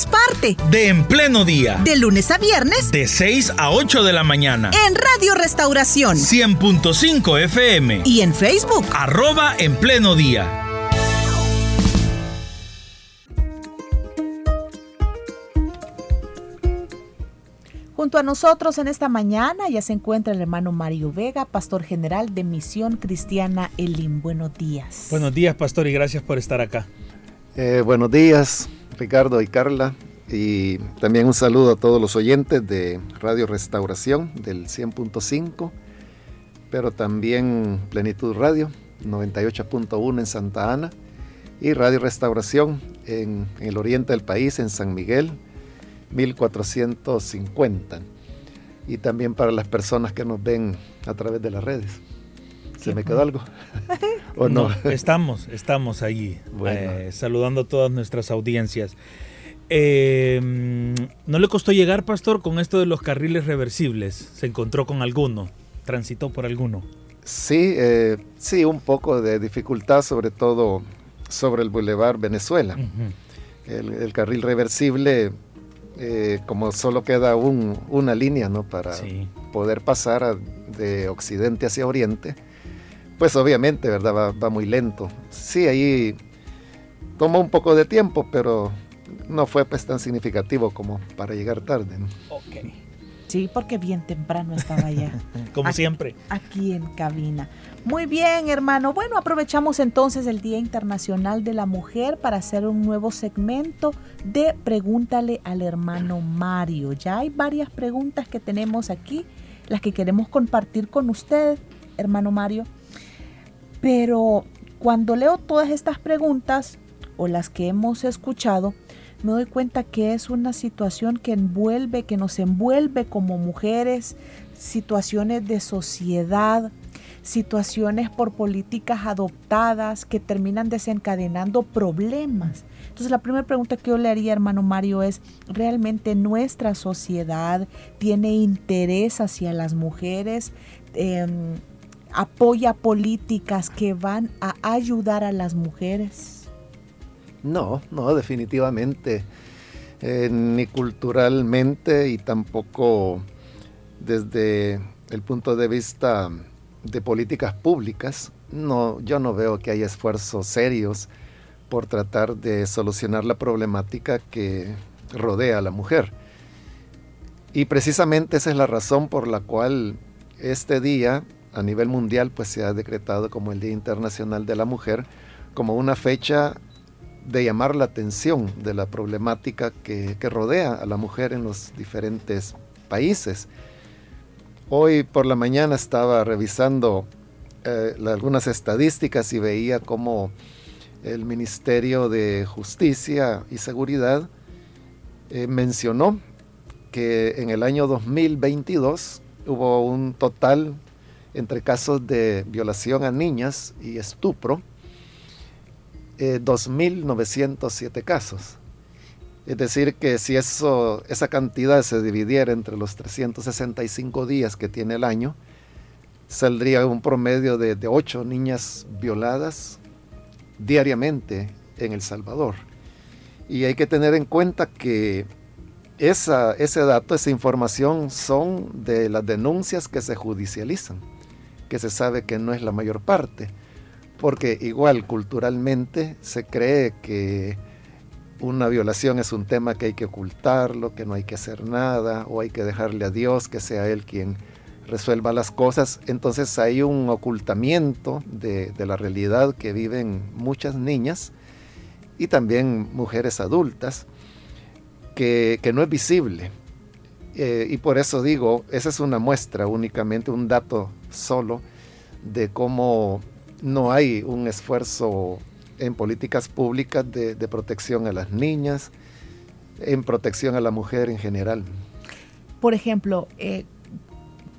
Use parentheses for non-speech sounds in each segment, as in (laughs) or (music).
seamos parte de En Pleno Día. De lunes a viernes. De 6 a 8 de la mañana. En Radio Restauración. 100.5 FM. Y en Facebook. Arroba En Pleno Día. Junto a nosotros en esta mañana ya se encuentra el hermano Mario Vega, pastor general de Misión Cristiana Elim. Buenos días. Buenos días, pastor, y gracias por estar acá. Eh, buenos días, Ricardo y Carla. Y también un saludo a todos los oyentes de Radio Restauración del 100.5, pero también Plenitud Radio 98.1 en Santa Ana y Radio Restauración en, en, el oriente del país, en San Miguel 1450. Y también para las personas que nos ven a través de las redes. ¿Se me quedó algo? (laughs) ¿O no? Estamos, estamos allí, eh, saludando a todas nuestras audiencias. Eh, ¿No le costó llegar, pastor, con esto de los carriles reversibles? ¿Se encontró con alguno? ¿Transitó por alguno? Sí, eh, sí, un poco de dificultad, sobre todo sobre el Boulevard Venezuela. el, carril reversible, como solo queda una línea ¿no? para poder pasar de occidente hacia oriente, pues obviamente, ¿verdad? Va, muy lento. Sí, ahí tomó un poco de tiempo, pero no fue pues tan significativo como para llegar tarde. Ok. Sí, porque bien temprano estaba allá. (laughs) como siempre. Aquí en cabina. Muy bien, hermano. Bueno, aprovechamos entonces el Día Internacional de la Mujer para hacer un nuevo segmento de Pregúntale al hermano Mario. Ya hay varias preguntas que tenemos aquí, las que queremos compartir con usted, hermano Mario. Pero cuando leo todas estas preguntas o las que hemos escuchado, me doy cuenta que es una situación que envuelve, que nos envuelve como mujeres, situaciones de sociedad, situaciones por políticas adoptadas que terminan desencadenando problemas. Entonces la primera pregunta que yo le haría, hermano Mario, es, ¿realmente nuestra sociedad tiene interés hacia las mujeres? Em, apoya políticas que van a ayudar a las mujeres? No, no, definitivamente. Eh, ni culturalmente y tampoco desde el punto de vista de políticas públicas, no, yo no veo que haya esfuerzos serios por tratar de solucionar la problemática que rodea a la mujer. Y precisamente esa es la razón por la cual este día a nivel mundial pues se ha decretado como el Día Internacional de la Mujer como una fecha de llamar la atención de la problemática que, rodea a la mujer en los diferentes países. Hoy por la mañana estaba revisando eh, algunas estadísticas y veía cómo el Ministerio de Justicia y Seguridad eh, mencionó que en el año 2022 hubo un total entre casos de violación a niñas y estupro, 2.907 eh, casos. Es decir, que si eso, esa cantidad se dividiera entre los 365 días que tiene el año, saldría un promedio de, de 8 niñas violadas diariamente en El Salvador. Y hay que tener en cuenta que esa, ese dato, esa información son de las denuncias que se judicializan que se sabe que no es la mayor parte, porque igual culturalmente se cree que una violación es un tema que hay que ocultarlo, que no hay que hacer nada, o hay que dejarle a Dios que sea Él quien resuelva las cosas. Entonces hay un ocultamiento de, la realidad que viven muchas niñas y también mujeres adultas que, no es visible. Eh, y por eso digo, esa es una muestra únicamente, un dato solo de cómo no hay un esfuerzo en políticas públicas de, protección a las niñas, en protección a la mujer en general. Por ejemplo, eh,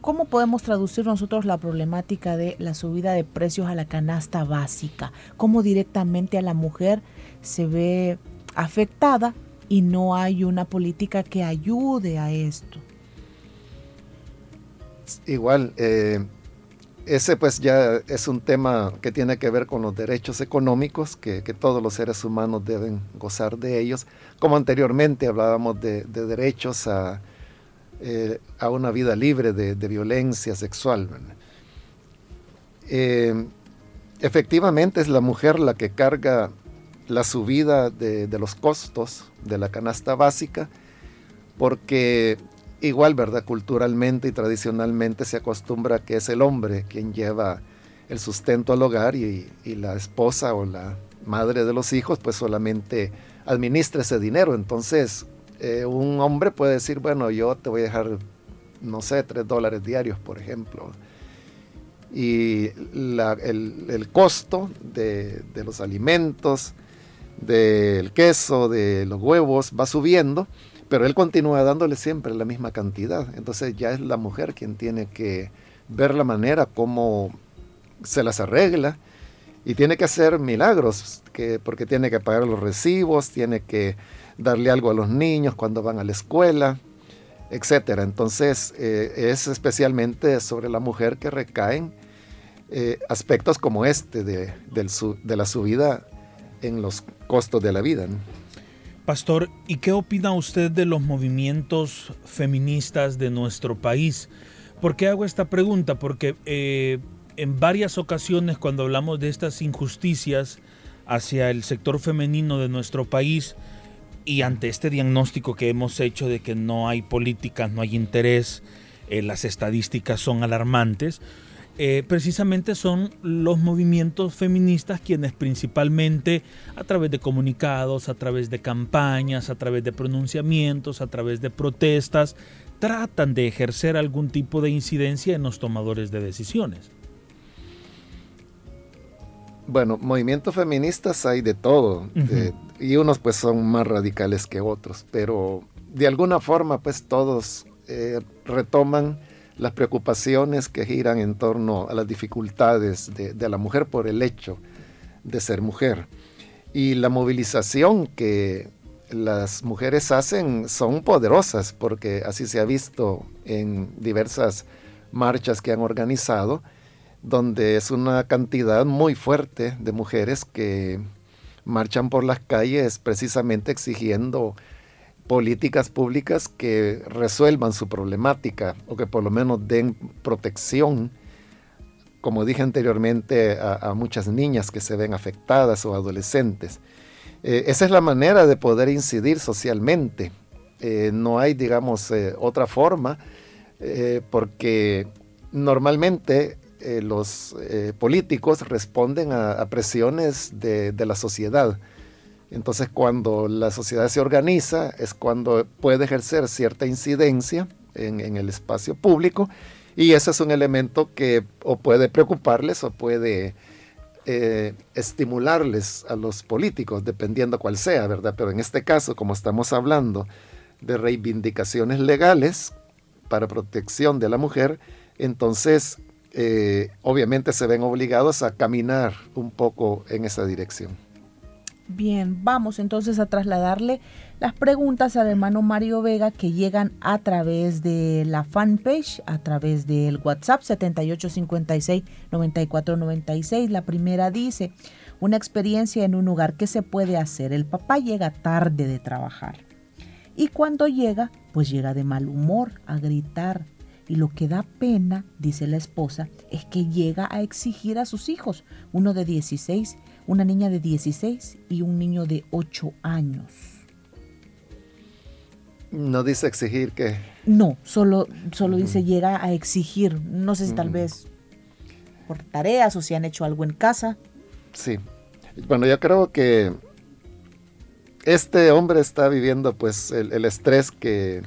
¿Cómo podemos traducir nosotros la problemática de la subida de precios a la canasta básica? ¿Cómo directamente a la mujer se ve afectada y no hay una política que ayude a esto? Igual, eh, ese pues ya es un tema que tiene que ver con los derechos económicos, que, todos los seres humanos deben gozar de ellos, como anteriormente hablábamos de, derechos a, eh, a, una vida libre de, violencia sexual. Eh, efectivamente es la mujer la que carga la subida de, los costos de la canasta básica, porque igual, ¿verdad? Culturalmente y tradicionalmente se acostumbra que es el hombre quien lleva el sustento al hogar y, la esposa o la madre de los hijos pues solamente administra ese dinero. Entonces, eh, un hombre puede decir, bueno, yo te voy a dejar, no sé, tres dólares diarios, por ejemplo. Y el, costo de los alimentos, del queso, de los huevos, va subiendo pero él continúa dándole siempre la misma cantidad. Entonces ya es la mujer quien tiene que ver la manera como se las arregla y tiene que hacer milagros, que, porque tiene que pagar los recibos, tiene que darle algo a los niños cuando van a la escuela, etc. Entonces eh, es especialmente sobre la mujer que recaen eh, aspectos como este de, de, la subida en los costos de la vida. Pastor, ¿y qué opina usted de los movimientos feministas de nuestro país? ¿Por qué hago esta pregunta? Porque eh, en varias ocasiones cuando hablamos de estas injusticias hacia el sector femenino de nuestro país y ante este diagnóstico que hemos hecho de que no hay políticas, no hay interés, eh, las estadísticas son alarmantes, eh, precisamente son los movimientos feministas quienes principalmente a través de comunicados, a través de campañas, a través de pronunciamientos, a través de protestas, tratan de ejercer algún tipo de incidencia en los tomadores de decisiones. Bueno, movimientos feministas hay de todo, y unos pues son más radicales que otros, pero de alguna forma pues todos eh, retoman las preocupaciones que giran en torno a las dificultades de, la mujer por el hecho de ser mujer. Y la movilización que las mujeres hacen son poderosas, porque así se ha visto en diversas marchas que han organizado, donde es una cantidad muy fuerte de mujeres que marchan por las calles precisamente exigiendo políticas públicas que resuelvan su problemática o que por lo menos den protección, como dije anteriormente, a, muchas niñas que se ven afectadas o adolescentes. Eh, esa es la manera de poder incidir socialmente. Eh, no hay, digamos, eh, otra forma, porque normalmente los políticos responden a, presiones de, de la sociedad entonces cuando la sociedad se organiza es cuando puede ejercer cierta incidencia en, el espacio público y ese es un elemento que o puede preocuparles o puede eh, estimularles a los políticos, dependiendo cuál sea, ¿verdad? Pero en este caso, como estamos hablando de reivindicaciones legales para protección de la mujer, entonces eh, obviamente se ven obligados a caminar un poco en esa dirección. Bien, vamos entonces a trasladarle las preguntas al hermano Mario Vega que llegan a través de la fanpage, a través del WhatsApp 7856-9496. La primera dice, una experiencia en un lugar, ¿qué se puede hacer? El papá llega tarde de trabajar y cuando llega, pues llega de mal humor, a gritar. Y lo que da pena, dice la esposa, es que llega a exigir a sus hijos, uno de 16 una niña de 16 y un niño de 8 años. No dice exigir que... No, solo, solo dice llega a exigir. No sé si tal vez por tareas o si han hecho algo en casa. Sí. Bueno, yo creo que este hombre está viviendo pues el, estrés que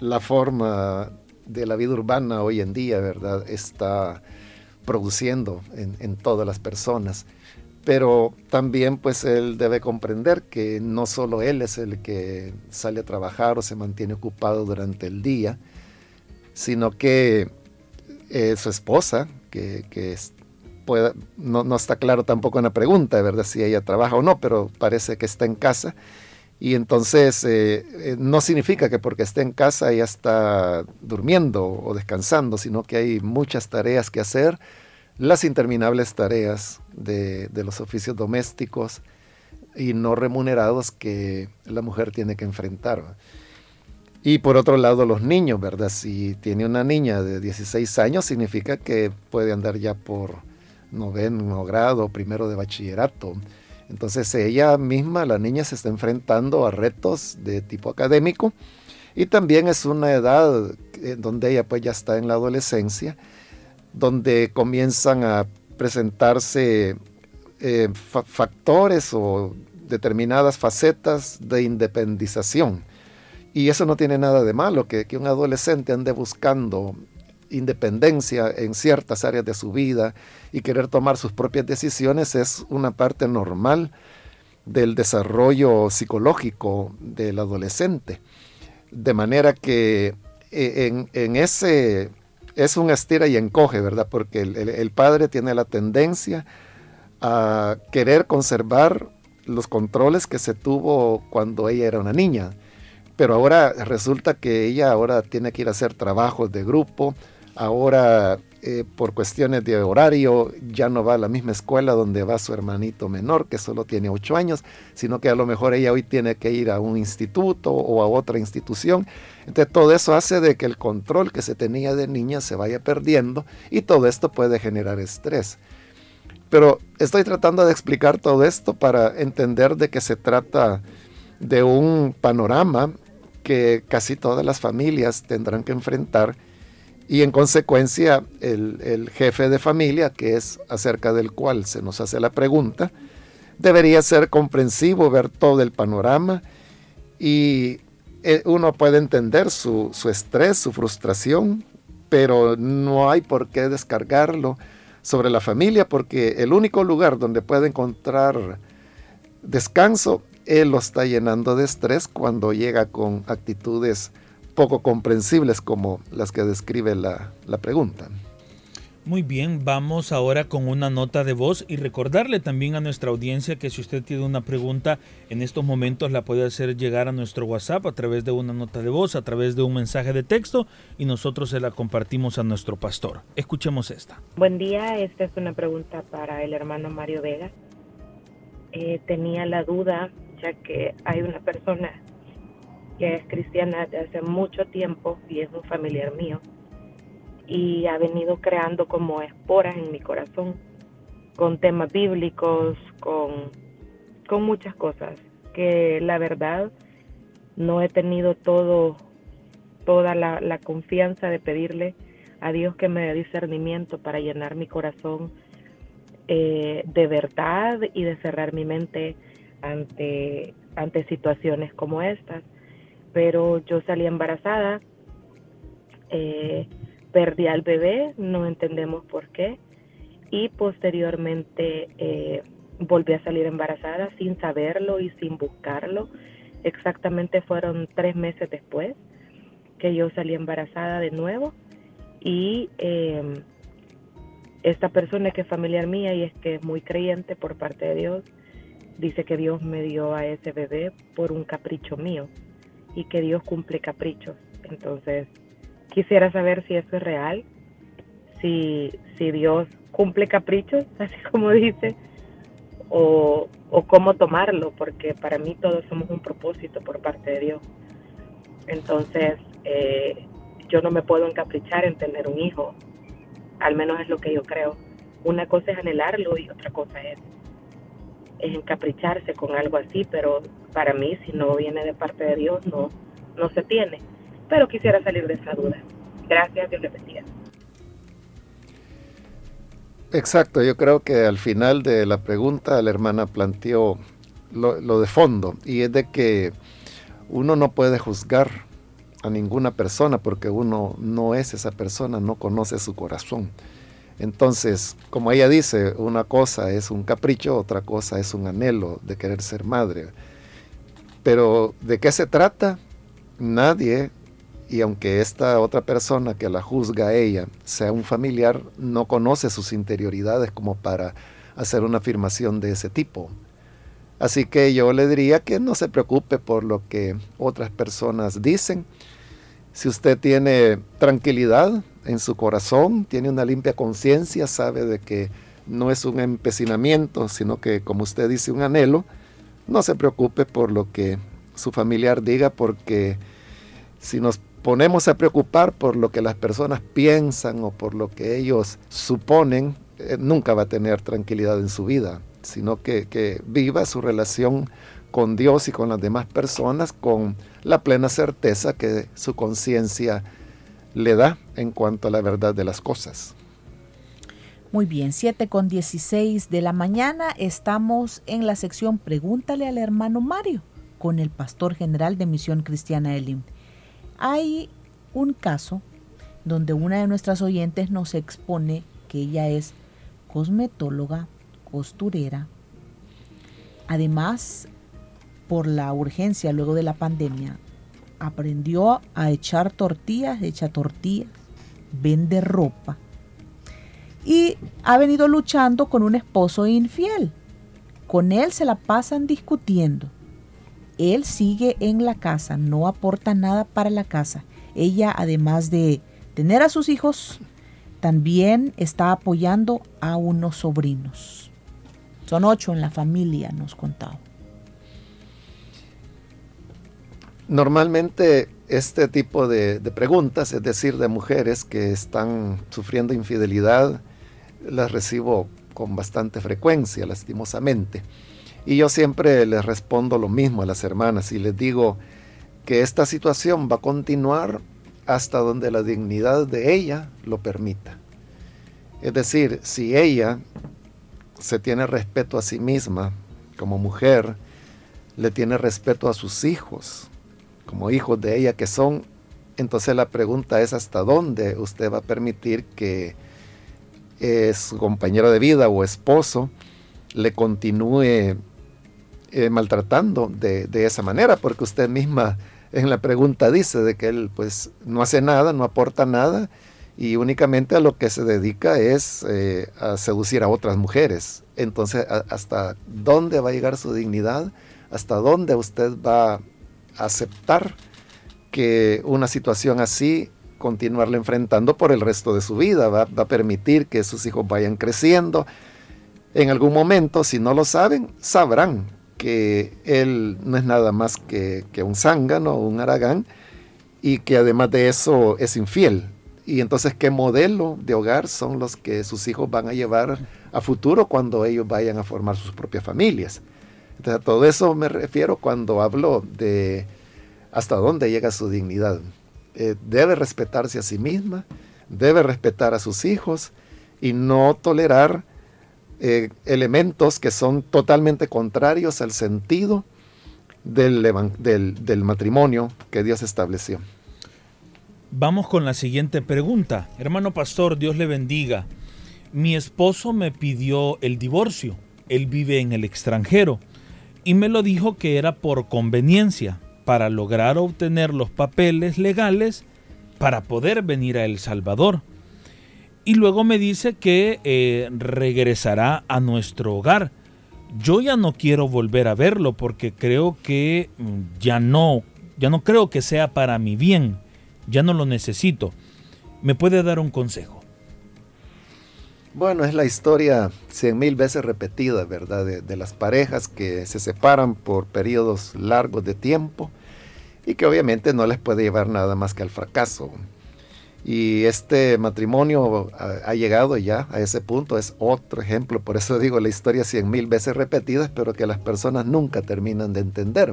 la forma de la vida urbana hoy en día, ¿verdad? Está produciendo en, en todas las personas pero también pues él debe comprender que no solo él es el que sale a trabajar o se mantiene ocupado durante el día, sino que eh, su esposa, que, no, está claro tampoco en la pregunta, ¿verdad? Si ella trabaja o no, pero parece que está en casa. Y entonces eh, eh, no significa que porque esté en casa ella está durmiendo o descansando, sino que hay muchas tareas que hacer, las interminables tareas de, los oficios domésticos y no remunerados que la mujer tiene que enfrentar. Y por otro lado, los niños, ¿verdad? Si tiene una niña de 16 años, significa que puede andar ya por noveno grado, primero de bachillerato. Entonces ella misma, la niña, se está enfrentando a retos de tipo académico y también es una edad en donde ella pues ya está en la adolescencia, donde comienzan a presentarse eh, factores o determinadas facetas de independización y eso no tiene nada de malo, que, un adolescente ande buscando independencia en ciertas áreas de su vida y querer tomar sus propias decisiones es una parte normal del desarrollo psicológico del adolescente. De manera que eh, en, ese es un estira y encoge, ¿verdad? Porque el, padre tiene la tendencia a querer conservar los controles que se tuvo cuando ella era una niña pero ahora resulta que ella ahora tiene que ir a hacer trabajos de grupo, ahora eh, por cuestiones de horario ya no va a la misma escuela donde va su hermanito menor que solo tiene ocho años, sino que a lo mejor ella hoy tiene que ir a un instituto o a otra institución. Entonces todo eso hace de que el control que se tenía de niña se vaya perdiendo y todo esto puede generar estrés. Pero estoy tratando de explicar todo esto para entender de que se trata de un panorama que casi todas las familias tendrán que enfrentar y en consecuencia el, jefe de familia, que es acerca del cual se nos hace la pregunta, debería ser comprensivo, ver todo el panorama y eh, uno puede entender su, su estrés, su frustración, pero no hay por qué descargarlo sobre la familia porque el único lugar donde puede encontrar descanso él lo está llenando de estrés cuando llega con actitudes poco comprensibles como las que describe la, pregunta. Muy bien, vamos ahora con una nota de voz y recordarle también a nuestra audiencia que si usted tiene una pregunta en estos momentos la puede hacer llegar a nuestro WhatsApp a través de una nota de voz, a través de un mensaje de texto y nosotros se la compartimos a nuestro pastor. Escuchemos esta. Buen día, esta es una pregunta para el hermano Mario Vega. Eh, tenía la duda ya que hay una persona que es cristiana desde hace mucho tiempo y es un familiar mío y ha venido creando como esporas en mi corazón con temas bíblicos, con, con muchas cosas que la verdad no he tenido todo toda la, confianza de pedirle a Dios que me dé discernimiento para llenar mi corazón eh, de verdad y de cerrar mi mente ante, ante situaciones como estas. Pero yo salí embarazada, eh, perdí al bebé, no entendemos por qué, y posteriormente eh, volví a salir embarazada sin saberlo y sin buscarlo. Exactamente fueron tres meses después que yo salí embarazada de nuevo y em, esta persona que es familiar mía y es que es muy creyente por parte de Dios, dice que Dios me dio a ese bebé por un capricho mío y que Dios cumple caprichos. Entonces, quisiera saber si eso es real, si, si Dios cumple caprichos, (laughs) así como dice, o, o cómo tomarlo, porque para mí todos somos un propósito por parte de Dios. Entonces, eh, yo no me puedo encaprichar en tener un hijo, al menos es lo que yo creo. Una cosa es anhelarlo y otra cosa es es encapricharse con algo así, pero para mí si no viene de parte de Dios no, no se tiene. Pero quisiera salir de esa duda. Gracias, Dios le bendiga. Exacto, yo creo que al final de la pregunta la hermana planteó lo, lo de fondo y es de que uno no puede juzgar a ninguna persona porque uno no es esa persona, no conoce su corazón. Entonces, como ella dice, una cosa es un capricho, otra cosa es un anhelo de querer ser madre. Pero ¿de qué se trata? Nadie y aunque esta otra persona que la juzga a ella sea un familiar, no conoce sus interioridades como para hacer una afirmación de ese tipo. Así que yo le diría que no se preocupe por lo que otras personas dicen. Si usted tiene tranquilidad en su corazón, tiene una limpia conciencia, sabe de que no es un empecinamiento, sino que, como usted dice, un anhelo, no se preocupe por lo que su familiar diga, porque si nos ponemos a preocupar por lo que las personas piensan o por lo que ellos suponen, eh, nunca va a tener tranquilidad en su vida, sino que, que viva su relación con Dios y con las demás personas con la plena certeza que su conciencia le da en cuanto a la verdad de las cosas. Muy bien, 7 con 16 de la mañana estamos en la sección Pregúntale al hermano Mario con el pastor general de Misión Cristiana Elim. Hay un caso donde una de nuestras oyentes nos expone que ella es cosmetóloga, costurera. Además, por la urgencia luego de la pandemia, aprendió a echar tortillas, echa tortillas, vende ropa y ha venido luchando con un esposo infiel. Con él se la pasan discutiendo. Él sigue en la casa, no aporta nada para la casa. Ella, además de tener a sus hijos, también está apoyando a unos sobrinos. Son ocho en la familia, nos contaba. Normalmente este tipo de, preguntas, es decir, de mujeres que están sufriendo infidelidad, las recibo con bastante frecuencia, lastimosamente. Y yo siempre les respondo lo mismo a las hermanas y les digo que esta situación va a continuar hasta donde la dignidad de ella lo permita. Es decir, si ella se tiene respeto a sí misma como mujer, le tiene respeto a sus hijos, como hijos de ella que son, entonces la pregunta es hasta dónde usted va a permitir que eh, su compañero de vida o esposo le continúe eh, maltratando de, de, esa manera, porque usted misma en la pregunta dice de que él pues no hace nada, no aporta nada y únicamente a lo que se dedica es eh, a seducir a otras mujeres. Entonces, ¿hasta dónde va a llegar su dignidad? ¿Hasta dónde usted va aceptar que una situación así continuarla enfrentando por el resto de su vida, va, a permitir que sus hijos vayan creciendo. En algún momento, si no lo saben, sabrán que él no es nada más que, que un zángano, un aragán, y que además de eso es infiel. Y entonces, ¿qué modelo de hogar son los que sus hijos van a llevar a futuro cuando ellos vayan a formar sus propias familias? Entonces, a todo eso me refiero cuando hablo de hasta dónde llega su dignidad. Eh, debe respetarse a sí misma, debe respetar a sus hijos y no tolerar eh, elementos que son totalmente contrarios al sentido del, del matrimonio que Dios estableció. Vamos con la siguiente pregunta. Hermano pastor, Dios le bendiga. Mi esposo me pidió el divorcio. Él vive en el extranjero y me lo dijo que era por conveniencia, para lograr obtener los papeles legales para poder venir a El Salvador. Y luego me dice que eh, regresará a nuestro hogar. Yo ya no quiero volver a verlo porque creo que mm, ya no, ya no creo que sea para mi bien, ya no lo necesito. ¿Me puede dar un consejo? Bueno, es la historia cien mil veces repetida, ¿verdad? De, las parejas que se separan por periodos largos de tiempo y que obviamente no les puede llevar nada más que al fracaso. Y este matrimonio ha, llegado ya a ese punto, es otro ejemplo, por eso digo la historia cien mil veces repetida, pero que las personas nunca terminan de entender,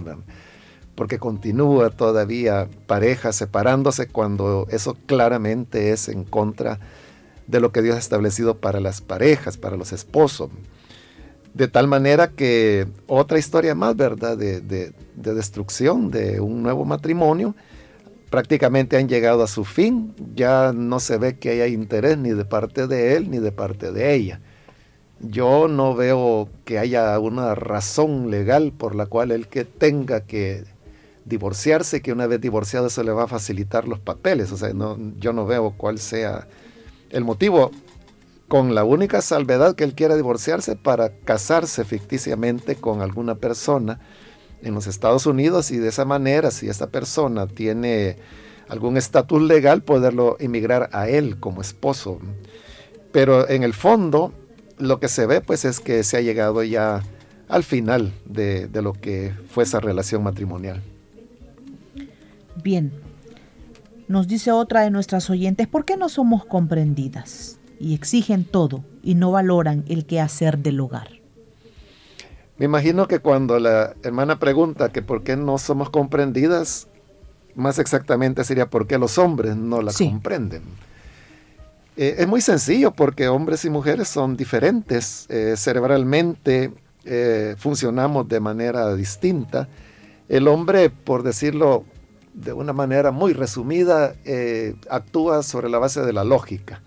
porque continúa todavía parejas separándose cuando eso claramente es en contra de de lo que Dios ha establecido para las parejas, para los esposos. De tal manera que otra historia más, ¿verdad? De, de, destrucción de un nuevo matrimonio, prácticamente han llegado a su fin. Ya no se ve que haya interés ni de parte de él ni de parte de ella. Yo no veo que haya una razón legal por la cual él que tenga que divorciarse, que una vez divorciado se le va a facilitar los papeles. O sea, no, yo no veo cuál sea el motivo, con la única salvedad que él quiera divorciarse para casarse ficticiamente con alguna persona en los Estados Unidos y de esa manera, si esta persona tiene algún estatus legal, poderlo emigrar a él como esposo. Pero en el fondo, lo que se ve pues es que se ha llegado ya al final de, de lo que fue esa relación matrimonial. Bien, nos dice otra de nuestras oyentes, ¿por qué no somos comprendidas? Y exigen todo y no valoran el quehacer del hogar. Me imagino que cuando la hermana pregunta que por qué no somos comprendidas, más exactamente sería por qué los hombres no la comprenden. Eh, es muy sencillo porque hombres y mujeres son diferentes, eh, cerebralmente eh, funcionamos de manera distinta. El hombre, por decirlo de una manera muy resumida, eh, actúa sobre la base de la lógica.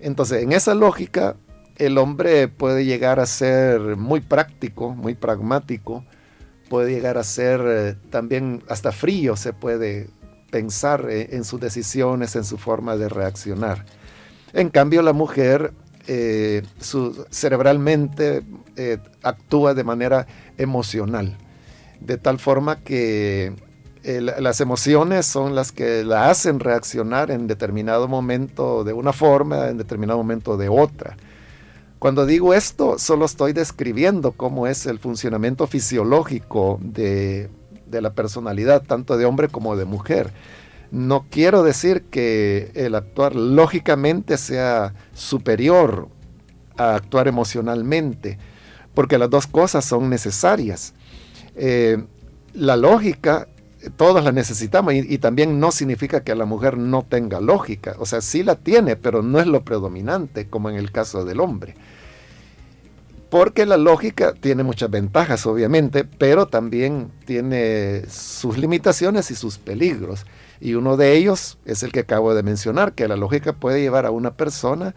Entonces, en esa lógica, el hombre puede llegar a ser muy práctico, muy pragmático, puede llegar a ser eh, también hasta frío, se puede pensar eh, en sus decisiones, en su forma de reaccionar. En cambio, la mujer cerebralmente actúa de manera emocional, de tal forma que las emociones son las que la hacen reaccionar en determinado momento de una forma, en determinado momento de otra. Cuando digo esto, solo estoy describiendo cómo es el funcionamiento fisiológico de, de la personalidad, tanto de hombre como de mujer. No quiero decir que el actuar lógicamente sea superior a actuar emocionalmente, porque las dos cosas son necesarias. Eh, la lógica todas la necesitamos y, también no significa que la mujer no tenga lógica, o sea, sí la tiene, pero no es lo predominante como en el caso del hombre. Porque la lógica tiene muchas ventajas, obviamente, pero también tiene sus limitaciones y sus peligros. Y uno de ellos es el que acabo de mencionar, que la lógica puede llevar a una persona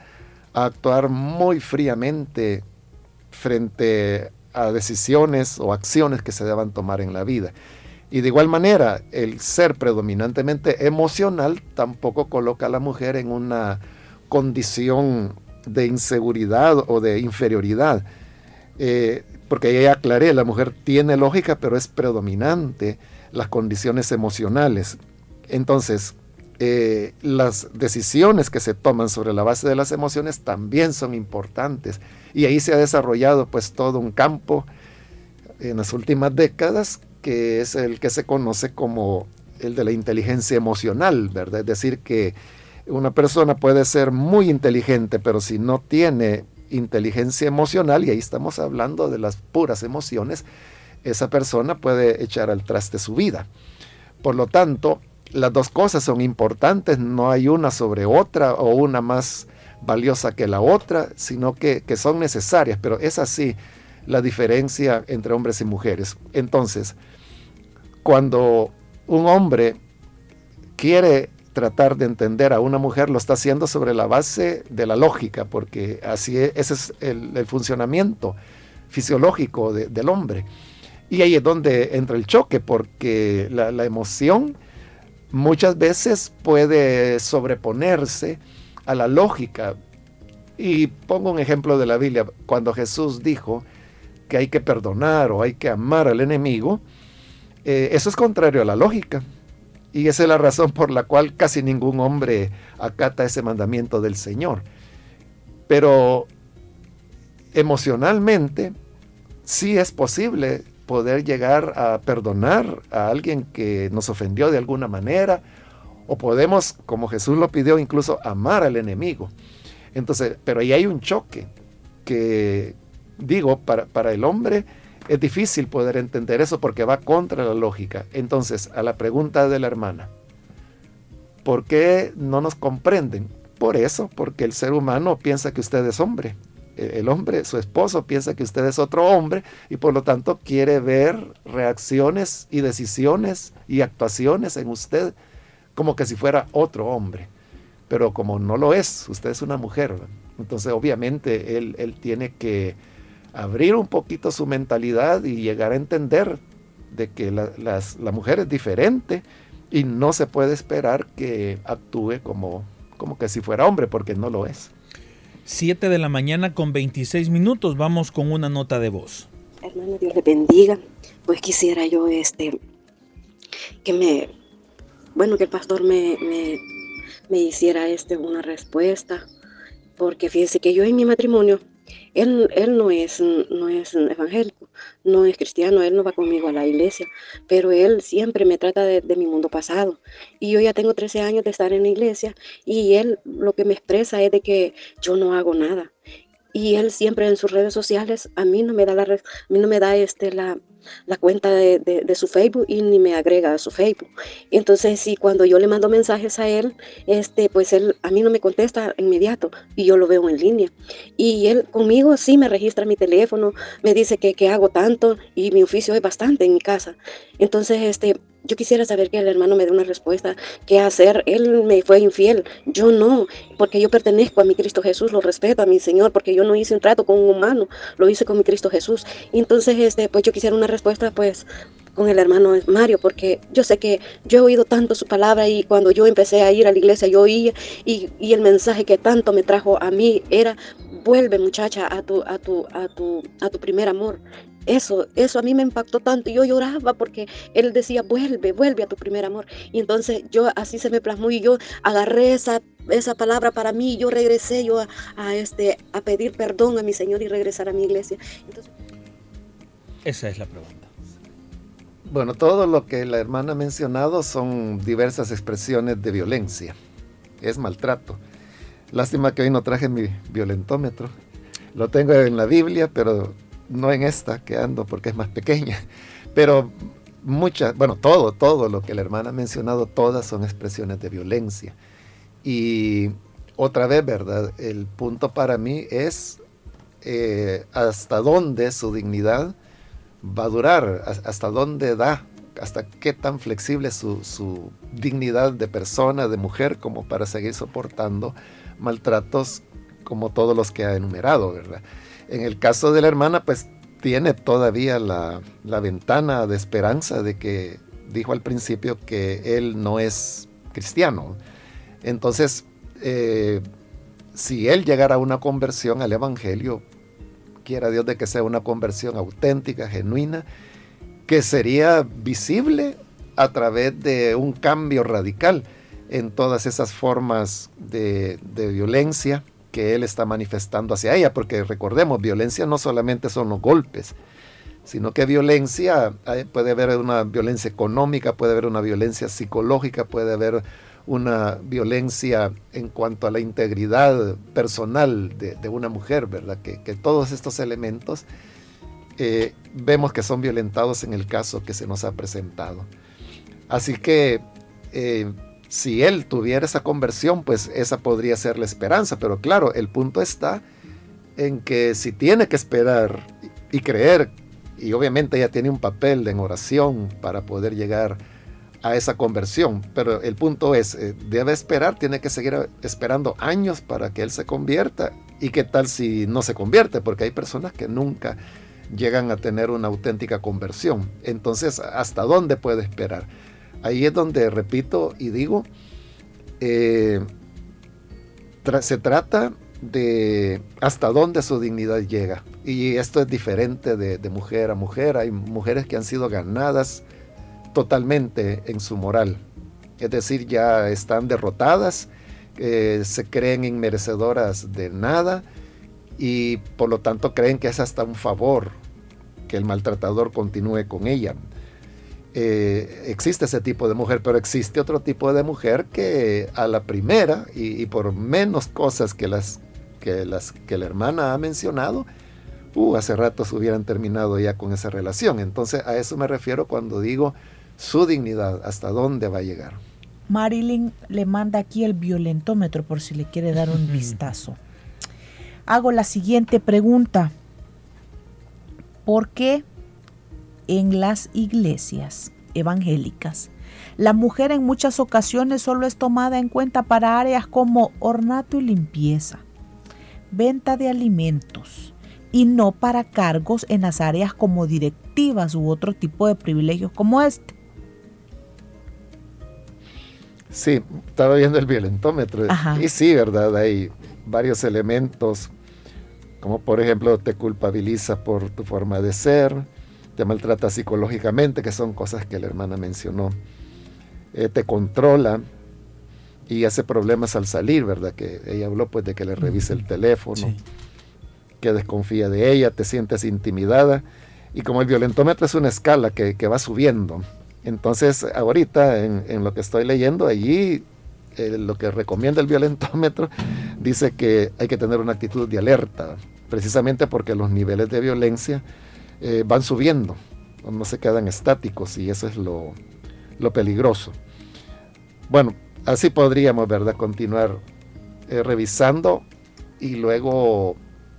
a actuar muy fríamente frente a decisiones o acciones que se deban tomar en la vida. Y de igual manera, el ser predominantemente emocional tampoco coloca a la mujer en una condición de inseguridad o de inferioridad. Eh, porque ya aclaré, la mujer tiene lógica, pero es predominante las condiciones emocionales. Entonces, eh, las decisiones que se toman sobre la base de las emociones también son importantes. Y ahí se ha desarrollado pues todo un campo en las últimas décadas que es el que se conoce como el de la inteligencia emocional, ¿verdad? Es decir, que una persona puede ser muy inteligente, pero si no tiene inteligencia emocional, y ahí estamos hablando de las puras emociones, esa persona puede echar al traste su vida. Por lo tanto, las dos cosas son importantes, no hay una sobre otra o una más valiosa que la otra, sino que, que son necesarias, pero es así la diferencia entre hombres y mujeres. Entonces, cuando un hombre quiere tratar de entender a una mujer, lo está haciendo sobre la base de la lógica, porque así es, ese es el, funcionamiento fisiológico del hombre. Y ahí es donde entra el choque, porque la, la emoción muchas veces puede sobreponerse a la lógica. Y pongo un ejemplo de la Biblia, cuando Jesús dijo que hay que perdonar o hay que amar al enemigo, eh, eso es contrario a la lógica. Y esa es la razón por la cual casi ningún hombre acata ese mandamiento del Señor. Pero emocionalmente sí es posible poder llegar a perdonar a alguien que nos ofendió de alguna manera, o podemos, como Jesús lo pidió, incluso amar al enemigo. Entonces, pero ahí hay un choque que, digo, para, para el hombre es difícil poder entender eso porque va contra la lógica. Entonces, a la pregunta de la hermana, ¿por qué no nos comprenden? Por eso, porque el ser humano piensa que usted es hombre. E-, el hombre, su esposo, piensa que usted es otro hombre y por lo tanto quiere ver reacciones y decisiones y actuaciones en usted como que si fuera otro hombre. Pero como no lo es, usted es una mujer. Entonces, obviamente, él, él tiene que abrir un poquito su mentalidad y llegar a entender de que la, la mujer es diferente y no se puede esperar que actúe como, como que si fuera hombre, porque no lo es. 7 de la mañana con 26 minutos, vamos con una nota de voz. Hermano, Dios le bendiga. Pues quisiera yo este que me, bueno, que el pastor me, me, me hiciera este una respuesta, porque fíjese que yo en mi matrimonio él, él no, es, no es evangélico, no es cristiano, él no va conmigo a la iglesia, pero él siempre me trata de, mi mundo pasado. Y yo ya tengo 13 años de estar en la iglesia y él lo que me expresa es de que yo no hago nada. Y él siempre en sus redes sociales a mí no me da la, a mí no me da este, la, la cuenta de, su Facebook y ni me agrega a su Facebook. Entonces, si cuando yo le mando mensajes a él, este, pues él a mí no me contesta inmediato y yo lo veo en línea. Y él conmigo sí me registra mi teléfono, me dice que, que hago tanto y mi oficio es bastante en mi casa. Entonces, este, yo quisiera saber que el hermano me dé una respuesta. ¿Qué hacer? Él me fue infiel. Yo no, porque yo pertenezco a mi Cristo Jesús, lo respeto a mi Señor, porque yo no hice un trato con un humano, lo hice con mi Cristo Jesús. entonces, este, pues yo quisiera una respuesta, pues, con el hermano Mario, porque yo sé que yo he oído tanto su palabra y cuando yo empecé a ir a la iglesia yo oía y, y el mensaje que tanto me trajo a mí era vuelve muchacha a tu, a tu, a tu, a tu primer amor. Eso, eso a mí me impactó tanto. Yo lloraba porque él decía, vuelve, vuelve a tu primer amor. Y entonces yo así se me plasmó y yo agarré esa, esa palabra para mí. Y yo regresé yo a, este, a pedir perdón a mi Señor y regresar a mi iglesia. Esa es la pregunta. Bueno, todo lo que la hermana ha mencionado son diversas expresiones de violencia. Es maltrato. Lástima que hoy no traje mi violentómetro. Lo tengo en la Biblia, pero no en esta que ando porque es más pequeña, (laughs) pero muchas, bueno, todo, todo lo que la hermana ha mencionado, todas son expresiones de violencia. Y otra vez, ¿verdad? El punto para mí es eh, hasta dónde su dignidad va a durar, hasta dónde da, hasta qué tan flexible su, su dignidad de persona, de mujer, como para seguir soportando maltratos como todos los que ha enumerado, ¿verdad? En el caso de la hermana, pues tiene todavía la, ventana de esperanza de que dijo al principio que él no es cristiano. Entonces, eh, si él llegara a una conversión al Evangelio, quiera Dios de que sea una conversión auténtica, genuina, que sería visible a través de un cambio radical en todas esas formas de violencia que él está manifestando hacia ella, porque recordemos, violencia no solamente son los golpes, sino que violencia, puede haber una violencia económica, puede haber una violencia psicológica, puede haber una violencia en cuanto a la integridad personal de, una mujer, ¿verdad? Que, todos estos elementos eh, vemos que son violentados en el caso que se nos ha presentado. Así que eh, si él tuviera esa conversión, pues esa podría ser la esperanza. Pero claro, el punto está en que si tiene que esperar y creer, y obviamente ella tiene un papel en oración para poder llegar a esa conversión, pero el punto es, eh, debe esperar, tiene que seguir esperando años para que él se convierta. ¿Y qué tal si no se convierte? Porque hay personas que nunca llegan a tener una auténtica conversión. Entonces, ¿hasta dónde puede esperar? Ahí es donde repito y digo, eh, se trata de hasta dónde su dignidad llega. Y esto es diferente de, mujer a mujer. Hay mujeres que han sido ganadas totalmente en su moral. Es decir, ya están derrotadas, eh, se creen inmerecedoras de nada y por lo tanto creen que es hasta un favor que el maltratador continúe con ella. Eh, existe ese tipo de mujer, pero existe otro tipo de mujer que a la primera y, por menos cosas que las, que las que la hermana ha mencionado, uh, hace rato se hubieran terminado ya con esa relación. Entonces a eso me refiero cuando digo su dignidad, hasta dónde va a llegar. Marilyn le manda aquí el violentómetro por si le quiere dar un vistazo. Hago la siguiente pregunta. ¿Por qué en las iglesias evangélicas. La mujer en muchas ocasiones solo es tomada en cuenta para áreas como ornato y limpieza, venta de alimentos, y no para cargos en las áreas como directivas u otro tipo de privilegios como este. Sí, estaba viendo el violentómetro. Y sí, ¿verdad? Hay varios elementos, como por ejemplo te culpabiliza por tu forma de ser, te maltrata psicológicamente, que son cosas que la hermana mencionó. Eh, te controla y hace problemas al salir, ¿verdad? Que ella habló pues de que le revise el teléfono, que desconfía de ella, te sientes intimidada. Y como el violentómetro es una escala que, va subiendo, entonces ahorita en, lo que estoy leyendo allí, eh, lo que recomienda el violentómetro dice que hay que tener una actitud de alerta, precisamente porque los niveles de violencia eh, van subiendo, no se quedan estáticos y eso es lo, peligroso. Bueno, así podríamos, ¿verdad?, continuar eh, revisando y luego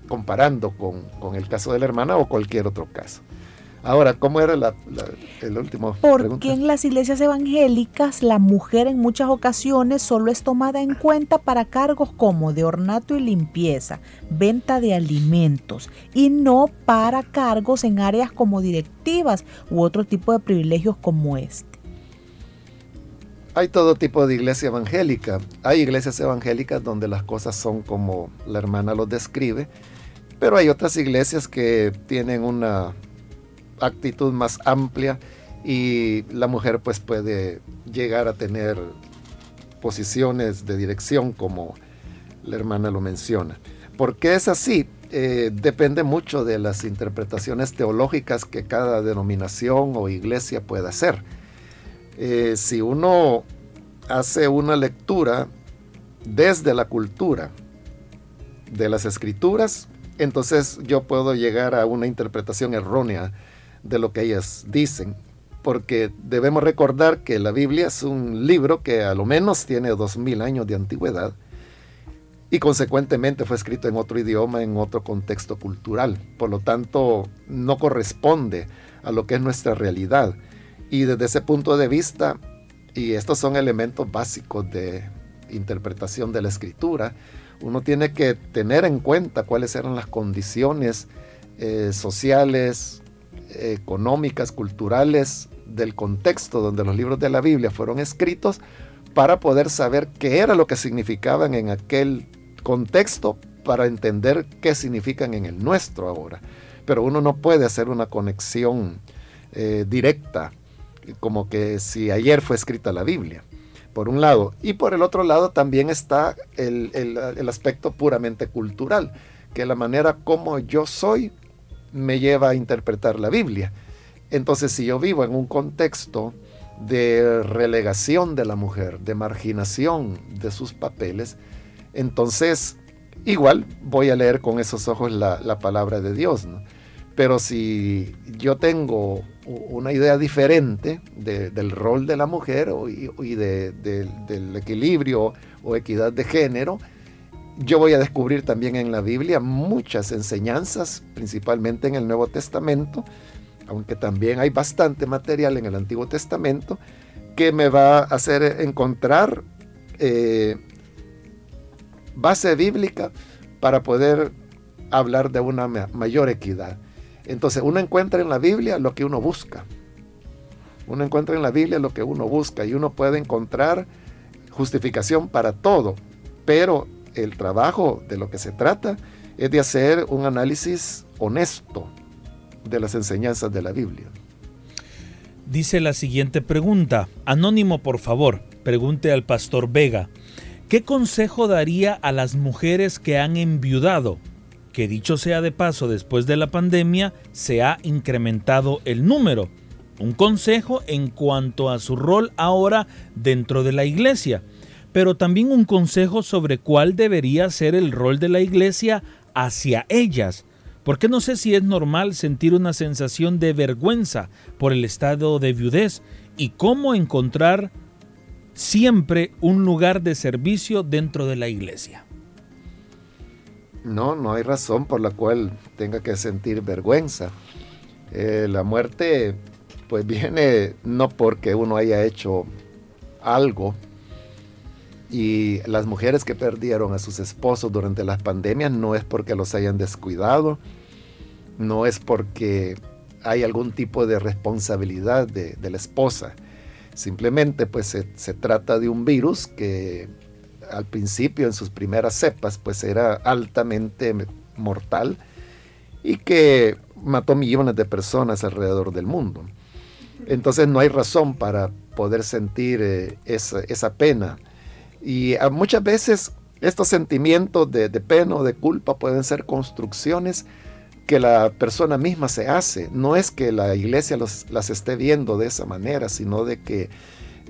comparando con, con, el caso de la hermana o cualquier otro caso. Ahora, ¿cómo era el último? Porque en las iglesias evangélicas la mujer en muchas ocasiones solo es tomada en cuenta para cargos como de ornato y limpieza, venta de alimentos y no para cargos en áreas como directivas u otro tipo de privilegios como este? Hay todo tipo de iglesia evangélica. Hay iglesias evangélicas donde las cosas son como la hermana los describe, pero hay otras iglesias que tienen una actitud más amplia y la mujer pues puede llegar a tener posiciones de dirección como la hermana lo menciona. ¿Por qué es así? Eh, depende mucho de las interpretaciones teológicas que cada denominación o iglesia pueda hacer. Eh, si uno hace una lectura desde la cultura de las escrituras, entonces yo puedo llegar a una interpretación errónea de lo que ellas dicen, porque debemos recordar que la Biblia es un libro que a lo menos tiene dos mil años de antigüedad y consecuentemente fue escrito en otro idioma, en otro contexto cultural. Por lo tanto, no corresponde a lo que es nuestra realidad. Y desde ese punto de vista, y estos son elementos básicos de interpretación de la escritura, uno tiene que tener en cuenta cuáles eran las condiciones eh, sociales, económicas, culturales del contexto donde los libros de la Biblia fueron escritos para poder saber qué era lo que significaban en aquel contexto para entender qué significan en el nuestro ahora. Pero uno no puede hacer una conexión eh, directa, como que si ayer fue escrita la Biblia, por un lado. Y por el otro lado también está el, el aspecto puramente cultural, que la manera como yo soy me lleva a interpretar la Biblia. Entonces, si yo vivo en un contexto de relegación de la mujer, de marginación de sus papeles, entonces igual voy a leer con esos ojos la, palabra de Dios. Pero si yo tengo una idea diferente del rol de la mujer y, del equilibrio o equidad de género, yo voy a descubrir también en la Biblia muchas enseñanzas, principalmente en el Nuevo Testamento, aunque también hay bastante material en el Antiguo Testamento, que me va a hacer encontrar eh, base bíblica para poder hablar de una mayor equidad. Entonces uno encuentra en la Biblia lo que uno busca. Uno encuentra en la Biblia lo que uno busca y uno puede encontrar justificación para todo, pero el trabajo de lo que se trata es de hacer un análisis honesto de las enseñanzas de la Biblia. Dice la siguiente pregunta. Anónimo, por favor, pregunte al pastor Vega. ¿Qué consejo daría a las mujeres que han enviudado? Que dicho sea de paso, después de la pandemia se ha incrementado el número. Un consejo en cuanto a su rol ahora dentro de la iglesia pero también un consejo sobre cuál debería ser el rol de la iglesia hacia ellas, porque no sé si es normal sentir una sensación de vergüenza por el estado de viudez y cómo encontrar siempre un lugar de servicio dentro de la iglesia. No, no hay razón por la cual tenga que sentir vergüenza. Eh, la muerte pues viene no porque uno haya hecho algo y las mujeres que perdieron a sus esposos durante las pandemias no es porque los hayan descuidado, no es porque hay algún tipo de responsabilidad de, la esposa. Simplemente pues se, trata de un virus que al principio en sus primeras cepas pues era altamente mortal y que mató millones de personas alrededor del mundo. Entonces no hay razón para poder sentir eh, esa, pena. Y ah, muchas veces estos sentimientos de, pena o de culpa pueden ser construcciones que la persona misma se hace. No es que la iglesia las esté viendo de esa manera, sino de que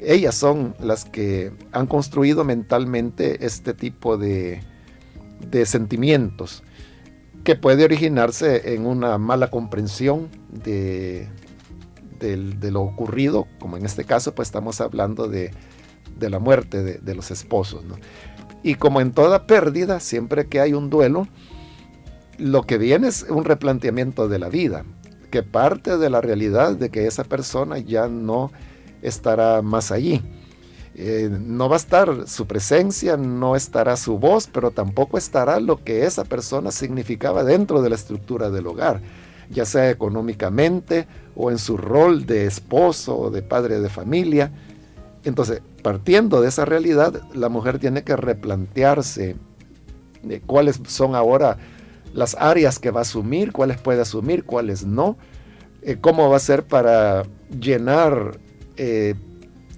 ellas son las que han construido mentalmente este tipo de, sentimientos que puede originarse en una mala comprensión de, lo ocurrido, como en este caso pues estamos hablando de, la muerte de, los esposos. Y como en toda pérdida, siempre que hay un duelo, lo que viene es un replanteamiento de la vida, que parte de la realidad de que esa persona ya no estará más allí. Eh, no va a estar su presencia, no estará su voz, pero tampoco estará lo que esa persona significaba dentro de la estructura del hogar, ya sea económicamente o en su rol de esposo o de padre de familia. Entonces, partiendo de esa realidad, la mujer tiene que replantearse de cuáles son ahora las áreas que va a asumir, cuáles puede asumir, cuáles no, eh, cómo va a ser para llenar eh,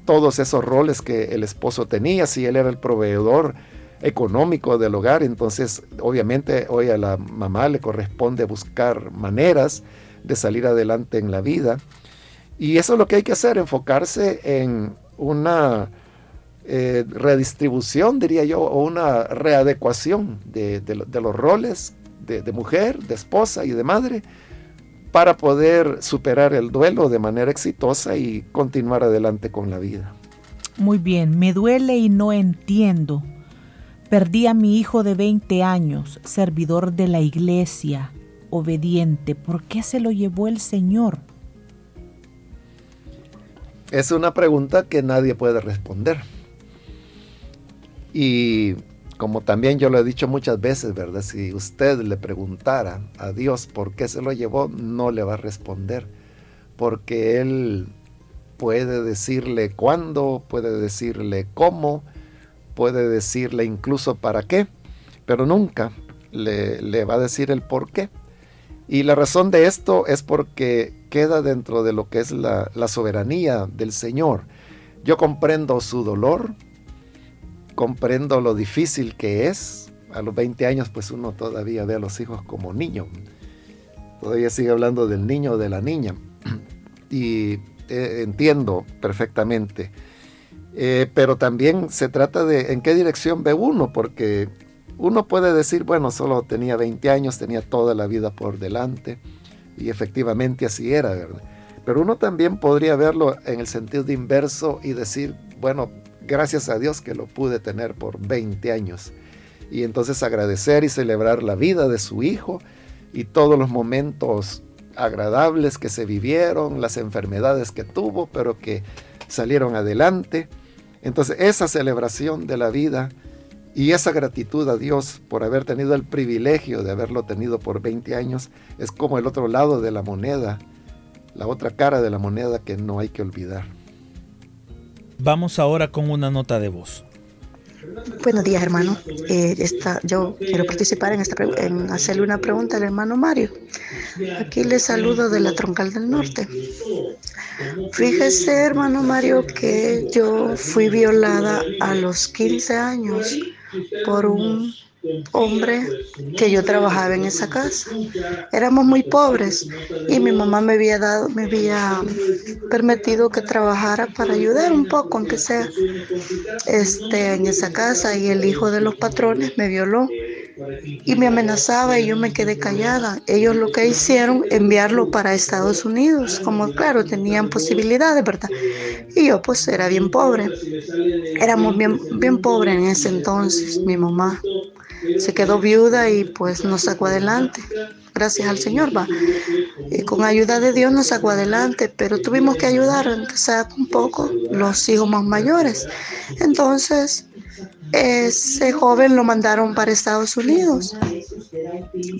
todos esos roles que el esposo tenía, si él era el proveedor económico del hogar, entonces obviamente hoy a la mamá le corresponde buscar maneras de salir adelante en la vida. Y eso es lo que hay que hacer, enfocarse en una eh, redistribución, diría yo, o una readecuación de los roles de, mujer, de esposa y de madre para poder superar el duelo de manera exitosa y continuar adelante con la vida. Muy bien, me duele y no entiendo. Perdí a mi hijo de 20 años, servidor de la iglesia, obediente. ¿Por qué se lo llevó el Señor? Es una pregunta que nadie puede responder. Y como también yo lo he dicho muchas veces, ¿verdad? Si usted le preguntara a Dios por qué se lo llevó, no le va a responder, porque Él puede decirle cuándo, puede decirle cómo, puede decirle incluso para qué, pero nunca le, va a decir el por qué. Y la razón de esto es porque queda dentro de lo que es la, soberanía del Señor. Yo comprendo su dolor, comprendo lo difícil que es. A los 20 años pues uno todavía ve a los hijos como niños. Todavía sigue hablando del niño o de la niña. (clears throat) Y eh, entiendo perfectamente. Eh, pero también se trata de en qué dirección ve uno, porque uno puede decir, bueno, solo tenía 20 años, tenía toda la vida por delante, y efectivamente así era, ¿verdad? Pero uno también podría verlo en el sentido de inverso y decir, bueno, gracias a Dios que lo pude tener por 20 años. Y entonces agradecer y celebrar la vida de su hijo y todos los momentos agradables que se vivieron, las enfermedades que tuvo, pero que salieron adelante. Entonces esa celebración de la vida y esa gratitud a Dios por haber tenido el privilegio de haberlo tenido por 20 años es como el otro lado de la moneda, la otra cara de la moneda que no hay que olvidar. Vamos ahora con una nota de voz. Buenos días, hermano. Eh, yo quiero participar en, esta, en hacerle una pregunta al hermano Mario. Aquí le saludo de la Troncal del Norte. Fíjese, hermano Mario, que yo fui violada a los 15 años por un hombre que yo trabajaba en esa casa. Éramos muy pobres y mi mamá me había dado, me había permitido que trabajara para ayudar un poco, aunque sea este, en esa casa. Y el hijo de los patrones me violó y me amenazaba y yo me quedé callada. Ellos lo que hicieron, enviarlo para Estados Unidos, como claro, tenían posibilidades, ¿verdad? Y yo pues era bien pobre. Éramos bien, bien pobres en ese entonces, mi mamá se quedó viuda y pues nos sacó adelante. Gracias al Señor, va. Y con ayuda de Dios nos sacó adelante, pero tuvimos que ayudar, aunque sea un poco, los hijos más mayores. Entonces, ese joven lo mandaron para Estados Unidos.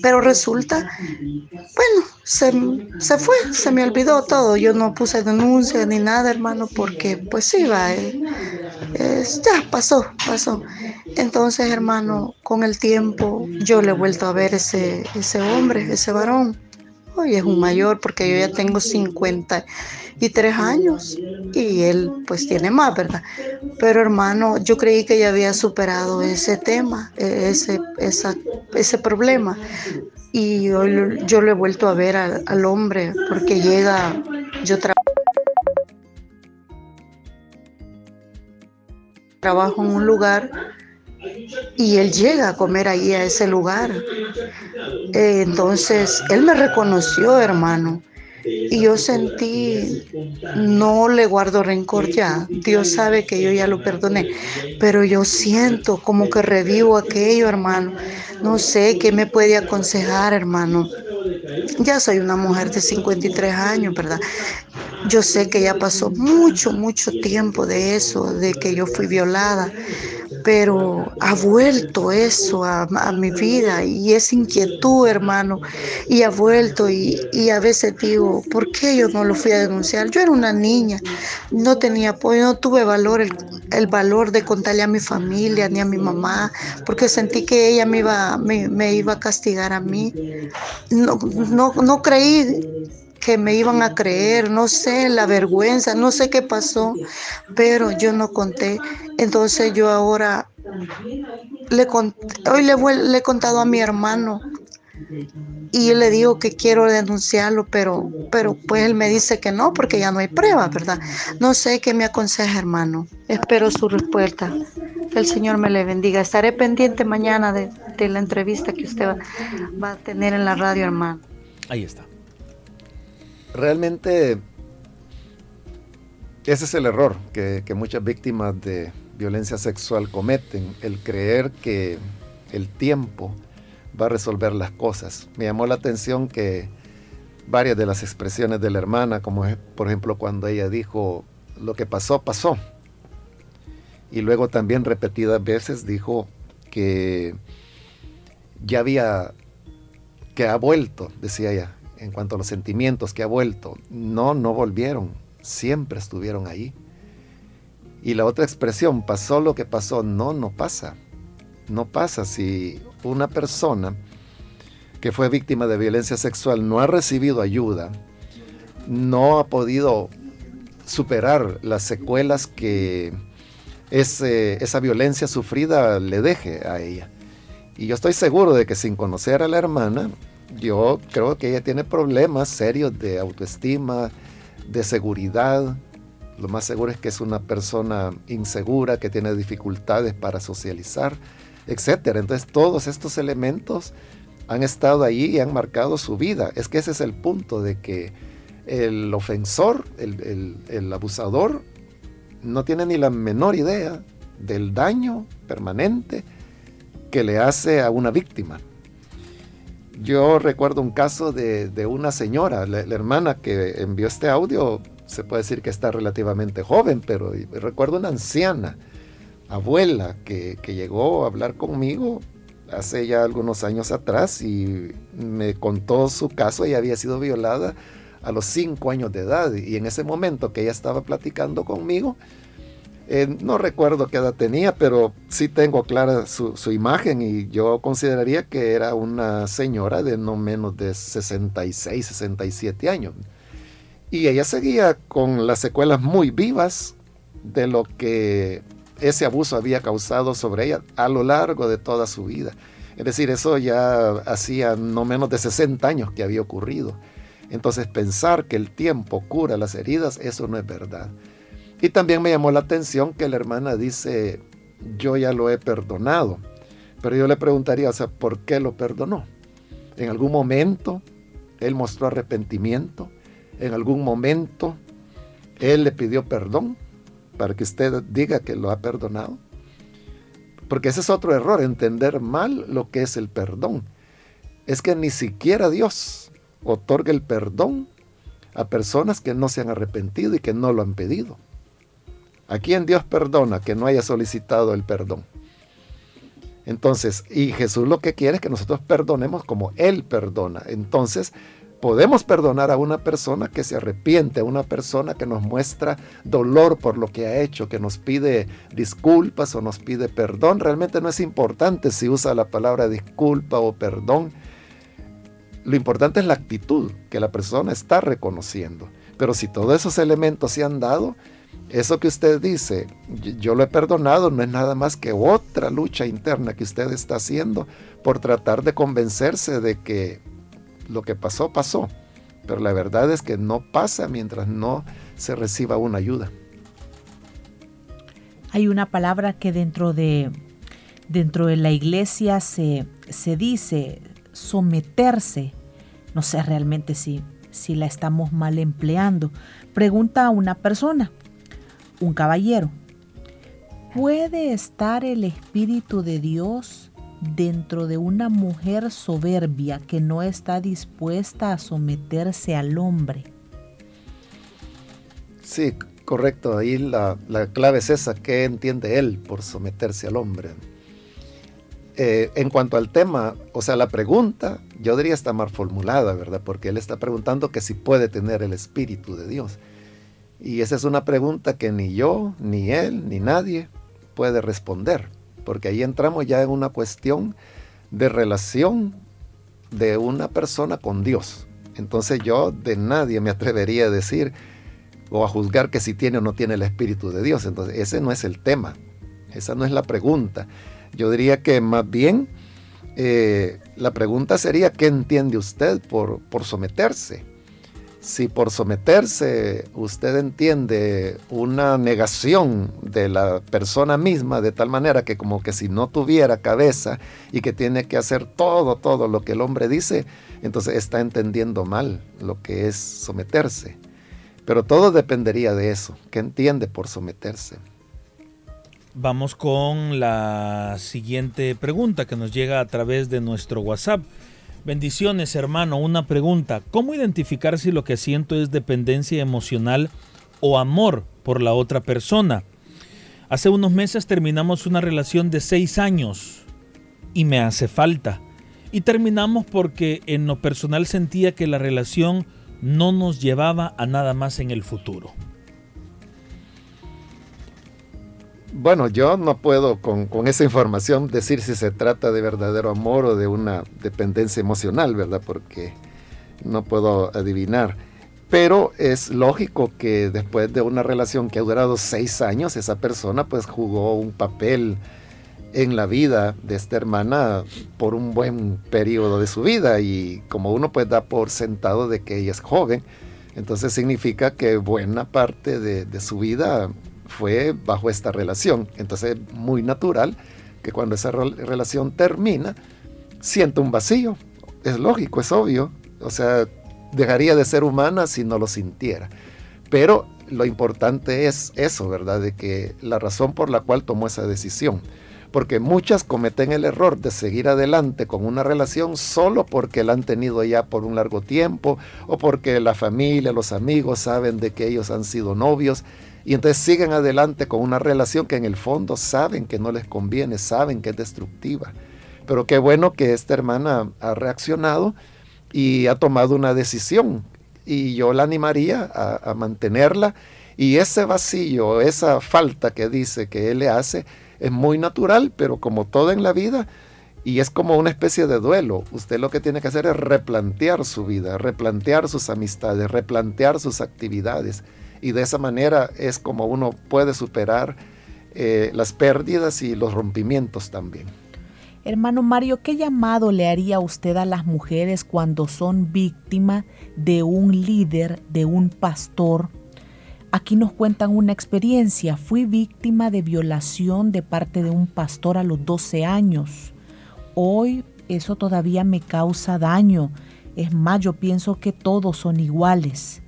Pero resulta, bueno, se, se, fue, se me olvidó todo. Yo no puse denuncia ni nada, hermano, porque pues va, eh, ya pasó, pasó. Entonces, hermano, con el tiempo yo le he vuelto a ver ese, ese hombre, ese varón. Hoy es un mayor porque yo ya tengo 53 años y él pues tiene más, ¿verdad? Pero hermano, yo creí que ya había superado ese tema, e, ese, esa, ese problema. Y hoy yo lo he vuelto a ver al, al hombre porque llega, yo trabajo. trabajo en un lugar y él llega a comer ahí a ese lugar. Eh, entonces, él me reconoció, hermano. Y yo sentí, no le guardo rencor ya. Dios sabe que yo ya lo perdoné. Pero yo siento como que revivo aquello, hermano. No sé qué me puede aconsejar, hermano. Ya soy una mujer de 53 años, ¿verdad? Yo sé que ya pasó mucho, mucho tiempo de eso, de que yo fui violada pero ha vuelto eso a, mi vida y esa inquietud, hermano, y ha vuelto y, a veces digo, ¿por qué yo no lo fui a denunciar? Yo era una niña, no tenía apoyo, no tuve valor, el, valor de contarle a mi familia ni a mi mamá, porque sentí que ella me iba, me, iba a castigar a mí. No, no, no creí que me iban a creer, no sé, la vergüenza, no sé qué pasó, pero yo no conté. Entonces yo ahora le hoy le, he contado a mi hermano y le digo que quiero denunciarlo, pero, pero pues él me dice que no, porque ya no hay pruebas, ¿verdad? No sé qué me aconseja, hermano. Espero su respuesta. Que el Señor me le bendiga. Estaré pendiente mañana de, la entrevista que usted va a tener en la radio, hermano. Ahí está realmente ese es el error que, muchas víctimas de violencia sexual cometen, el creer que el tiempo va a resolver las cosas. Me llamó la atención que varias de las expresiones de la hermana, como por ejemplo cuando ella dijo, lo que pasó, pasó. Y luego también repetidas veces dijo que ya había, que ha vuelto, decía ella, en cuanto a los sentimientos que ha vuelto. No, no volvieron, siempre estuvieron ahí. Y la otra expresión, pasó lo que pasó, no, no pasa. No pasa si una persona que fue víctima de violencia sexual no ha recibido ayuda, no ha podido superar las secuelas que esa violencia sufrida le deje a ella. Y yo estoy seguro de que sin conocer a la hermana, yo creo que ella tiene problemas serios de autoestima, de seguridad. Lo más seguro es que es una persona insegura, que tiene dificultades para socializar, etc. Entonces todos estos elementos han estado ahí y han marcado su vida. Es que ese es el punto de que el ofensor, el abusador, no tiene ni la menor idea del daño permanente que le hace a una víctima. Yo recuerdo un caso de, una señora, la, hermana que envió este audio, se puede decir que está relativamente joven, pero recuerdo una anciana, abuela, que, llegó a hablar conmigo hace ya algunos años atrás y me contó su caso, ella había sido violada a los cinco años de edad y en ese momento que ella estaba platicando conmigo, eh, no recuerdo qué edad tenía, pero sí tengo clara su, imagen y yo consideraría que era una señora de no menos de 66, 67 años. Y ella seguía con las secuelas muy vivas de lo que ese abuso había causado sobre ella a lo largo de toda su vida. Es decir, eso ya hacía no menos de 60 años que había ocurrido. Entonces pensar que el tiempo cura las heridas, eso no es verdad. Y también me llamó la atención que la hermana dice, yo ya lo he perdonado. Pero yo le preguntaría, o sea, ¿por qué lo perdonó? En algún momento él mostró arrepentimiento. En algún momento él le pidió perdón para que usted diga que lo ha perdonado. Porque ese es otro error, entender mal lo que es el perdón. Es que ni siquiera Dios otorga el perdón a personas que no se han arrepentido y que no lo han pedido. ¿A quién Dios perdona que no haya solicitado el perdón? Entonces, y Jesús lo que quiere es que nosotros perdonemos como Él perdona. Entonces, podemos perdonar a una persona que se arrepiente, a una persona que nos muestra dolor por lo que ha hecho, que nos pide disculpas o nos pide perdón. Realmente no es importante si usa la palabra disculpa o perdón. Lo importante es la actitud que la persona está reconociendo. Pero si todos esos elementos se han dado, eso que usted dice, yo lo he perdonado, no es nada más que otra lucha interna que usted está haciendo por tratar de convencerse de que lo que pasó, pasó. Pero la verdad es que no pasa mientras no se reciba una ayuda. Hay una palabra que dentro de, dentro de la iglesia se, se dice someterse. No sé realmente si, si la estamos mal empleando. Pregunta a una persona, un caballero. ¿Puede estar el Espíritu de Dios dentro de una mujer soberbia que no está dispuesta a someterse al hombre? Sí, correcto. Ahí la, clave es esa. ¿Qué entiende él por someterse al hombre? Eh, en cuanto al tema, o sea, la pregunta, yo diría está mal formulada, ¿verdad? Porque él está preguntando que si puede tener el Espíritu de Dios. Y esa es una pregunta que ni yo, ni él, ni nadie puede responder, porque ahí entramos ya en una cuestión de relación de una persona con Dios. Entonces yo de nadie me atrevería a decir o a juzgar que si tiene o no tiene el Espíritu de Dios. Entonces ese no es el tema, esa no es la pregunta. Yo diría que más bien eh, la pregunta sería, ¿qué entiende usted por, por someterse? Si por someterse usted entiende una negación de la persona misma de tal manera que como que si no tuviera cabeza y que tiene que hacer todo, todo lo que el hombre dice, entonces está entendiendo mal lo que es someterse. Pero todo dependería de eso. ¿Qué entiende por someterse? Vamos con la siguiente pregunta que nos llega a través de nuestro WhatsApp. Bendiciones, hermano. Una pregunta. ¿Cómo identificar si lo que siento es dependencia emocional o amor por la otra persona? Hace unos meses terminamos una relación de seis años y me hace falta. Y terminamos porque en lo personal sentía que la relación no nos llevaba a nada más en el futuro. Bueno, yo no puedo con, esa información decir si se trata de verdadero amor o de una dependencia emocional, ¿verdad? Porque no puedo adivinar. Pero es lógico que después de una relación que ha durado seis años, esa persona pues jugó un papel en la vida de esta hermana por un buen periodo de su vida y como uno pues da por sentado de que ella es joven, entonces significa que buena parte de, de su vida fue bajo esta relación. Entonces es muy natural que cuando esa relación termina, sienta un vacío. Es lógico, es obvio. O sea, dejaría de ser humana si no lo sintiera. Pero lo importante es eso, ¿verdad? De que la razón por la cual tomó esa decisión. Porque muchas cometen el error de seguir adelante con una relación solo porque la han tenido ya por un largo tiempo o porque la familia, los amigos saben de que ellos han sido novios y entonces siguen adelante con una relación que en el fondo saben que no les conviene, saben que es destructiva. Pero qué bueno que esta hermana ha reaccionado y ha tomado una decisión. Y yo la animaría a, mantenerla. Y ese vacío, esa falta que dice que él le hace, es muy natural, pero como todo en la vida, y es como una especie de duelo. Usted lo que tiene que hacer es replantear su vida, replantear sus amistades, replantear sus actividades y de esa manera es como uno puede superar eh, las pérdidas y los rompimientos también. Hermano Mario, ¿qué llamado le haría usted a las mujeres cuando son víctimas de un líder, de un pastor? Aquí nos cuentan una experiencia. Fui víctima de violación de parte de un pastor a los 12 años. Hoy eso todavía me causa daño. Es más, yo pienso que todos son iguales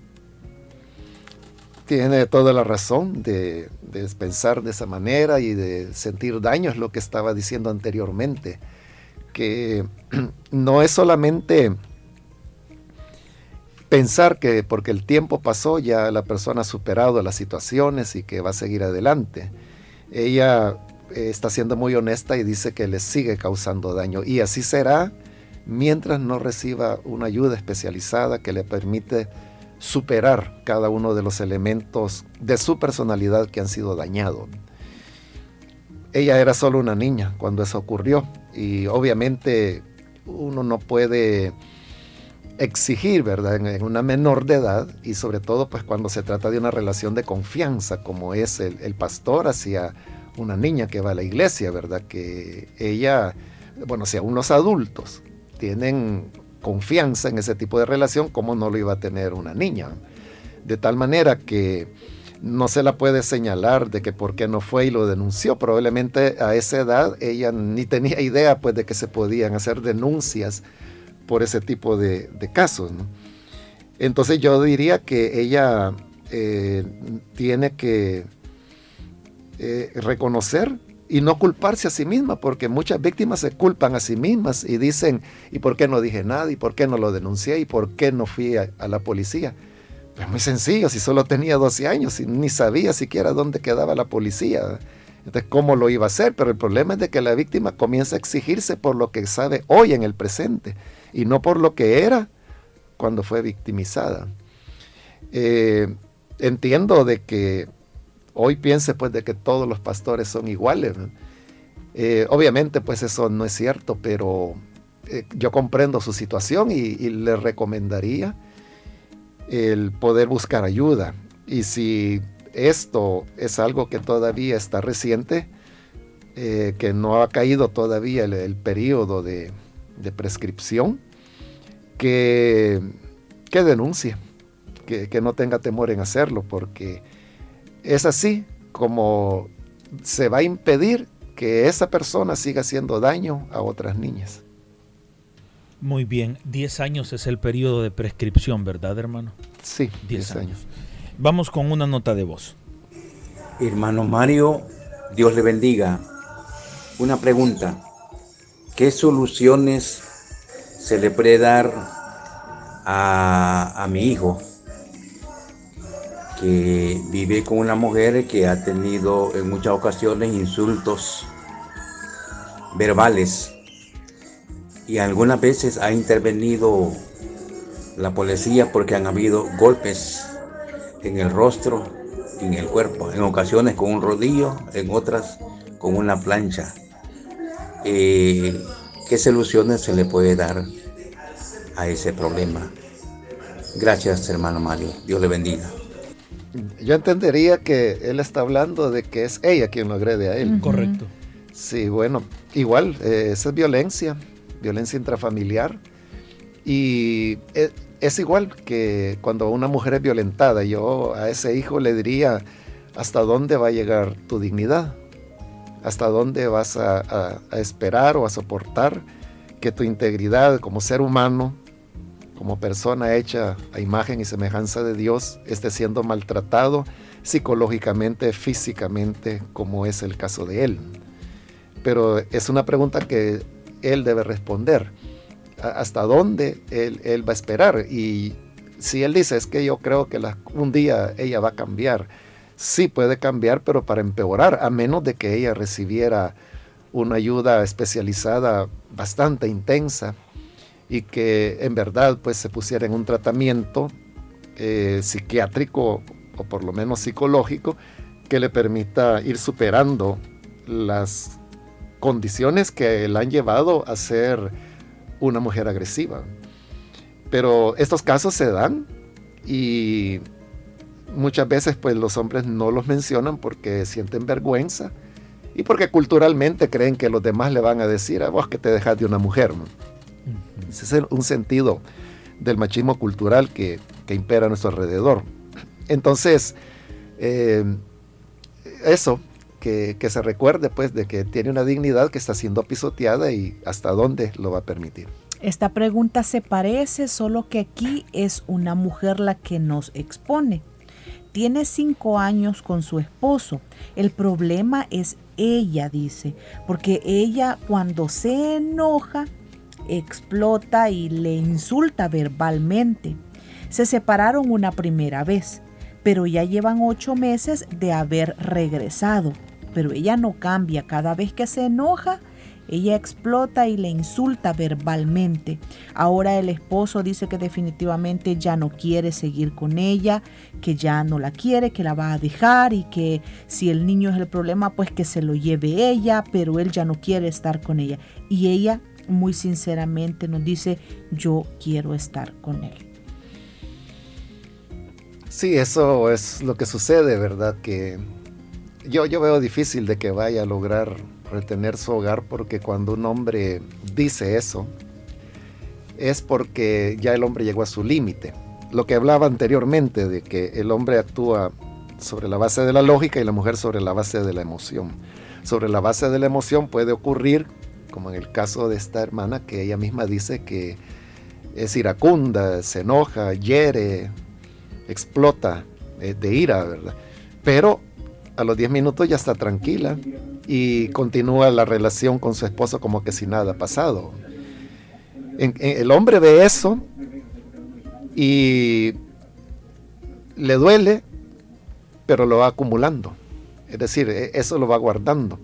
tiene toda la razón de, pensar de esa manera y de sentir daño, es lo que estaba diciendo anteriormente, que (clears throat) no es solamente pensar que porque el tiempo pasó ya la persona ha superado las situaciones y que va a seguir adelante. Ella eh, está siendo muy honesta y dice que le sigue causando daño. Y así será mientras no reciba una ayuda especializada que le permite superar cada uno de los elementos de su personalidad que han sido dañados. Ella era solo una niña cuando eso ocurrió y obviamente uno no puede exigir, ¿verdad? En, una menor de edad y sobre todo pues cuando se trata de una relación de confianza como es el, pastor hacia una niña que va a la iglesia, ¿verdad? Que ella, bueno, si aún los adultos tienen confianza en ese tipo de relación, ¿cómo no lo iba a tener una niña? De tal manera que no se la puede señalar de que por qué no fue y lo denunció. Probablemente a esa edad ella ni tenía idea pues de que se podían hacer denuncias por ese tipo de, casos. Entonces yo diría que ella eh, tiene que eh, reconocer y no culparse a sí misma, porque muchas víctimas se culpan a sí mismas y dicen, ¿y por qué no dije nada? ¿Y por qué no lo denuncié? ¿Y por qué no fui a, la policía? Pues muy sencillo, si solo tenía 12 años y ni sabía siquiera dónde quedaba la policía. Entonces, ¿cómo lo iba a hacer? Pero el problema es de que la víctima comienza a exigirse por lo que sabe hoy en el presente y no por lo que era cuando fue victimizada. Eh, entiendo de que hoy piense pues de que todos los pastores son iguales. Eh, obviamente pues eso no es cierto, pero eh, yo comprendo su situación y, le recomendaría el poder buscar ayuda. Y si esto es algo que todavía está reciente, eh, que no ha caído todavía el, periodo de, prescripción, que, que denuncie, que no tenga temor en hacerlo, porque es así como se va a impedir que esa persona siga haciendo daño a otras niñas. Muy bien, 10 años es el periodo de prescripción, ¿verdad, hermano? Sí, 10 años. Vamos con una nota de voz. Hermano Mario, Dios le bendiga. Una pregunta. ¿Qué soluciones se le puede dar a, a mi hijo que vive con una mujer que ha tenido en muchas ocasiones insultos verbales y algunas veces ha intervenido la policía porque han habido golpes en el rostro en el cuerpo, en ocasiones con un rodillo, en otras con una plancha. Eh, ¿Qué soluciones se le puede dar a ese problema? Gracias, hermano Mario. Dios le bendiga yo entendería que él está hablando de que es ella quien lo agrede a él. Correcto. Sí, bueno, igual, eh, esa es violencia, violencia intrafamiliar. Y es, es, igual que cuando una mujer es violentada, yo a ese hijo le diría, ¿hasta dónde va a llegar tu dignidad? ¿Hasta dónde vas a esperar o a soportar que tu integridad como ser humano como persona hecha a imagen y semejanza de Dios esté siendo maltratado psicológicamente, físicamente, como es el caso de él. Pero es una pregunta que él debe responder. ¿Hasta dónde él, va a esperar? Y si él dice, es que yo creo que un día ella va a cambiar, sí puede cambiar, pero para empeorar, a menos de que ella recibiera una ayuda especializada bastante intensa y que en verdad pues se pusiera en un tratamiento eh, psiquiátrico o por lo menos psicológico que le permita ir superando las condiciones que le han llevado a ser una mujer agresiva. Pero estos casos se dan y muchas veces pues los hombres no los mencionan porque sienten vergüenza y porque culturalmente creen que los demás le van a decir a vos que te dejas de una mujer. Ese es un sentido del machismo cultural que, impera a nuestro alrededor. Entonces, eh, eso, que, se recuerde pues de que tiene una dignidad que está siendo pisoteada y hasta dónde lo va a permitir. Esta pregunta se parece, solo que aquí es una mujer la que nos expone. Tiene cinco años con su esposo. El problema es ella, dice, porque ella cuando se enoja explota y le insulta verbalmente. Se separaron una primera vez, pero ya llevan ocho meses de haber regresado. pero ella no cambia. Cada vez que se enoja, ella explota y le insulta verbalmente. Ahora el esposo dice que definitivamente ya no quiere seguir con ella, que ya no la quiere, que la va a dejar y que si el niño es el problema, pues que se lo lleve ella, pero él ya no quiere estar con ella. Y ella muy sinceramente nos dice, yo quiero estar con él. Sí, eso es lo que sucede, ¿verdad? Que yo, yo veo difícil de que vaya a lograr retener su hogar porque cuando un hombre dice eso, es porque ya el hombre llegó a su límite. Lo que hablaba anteriormente de que el hombre actúa sobre la base de la lógica y la mujer sobre la base de la emoción. Sobre la base de la emoción puede ocurrir, como en el caso de esta hermana, que ella misma dice que es iracunda, se enoja, hiere, explota eh, de ira, ¿verdad? Pero a los 10 minutos ya está tranquila y continúa la relación con su esposo como que si nada ha pasado. el hombre ve eso y le duele, pero lo va acumulando. Es decir, e, eso lo va guardando.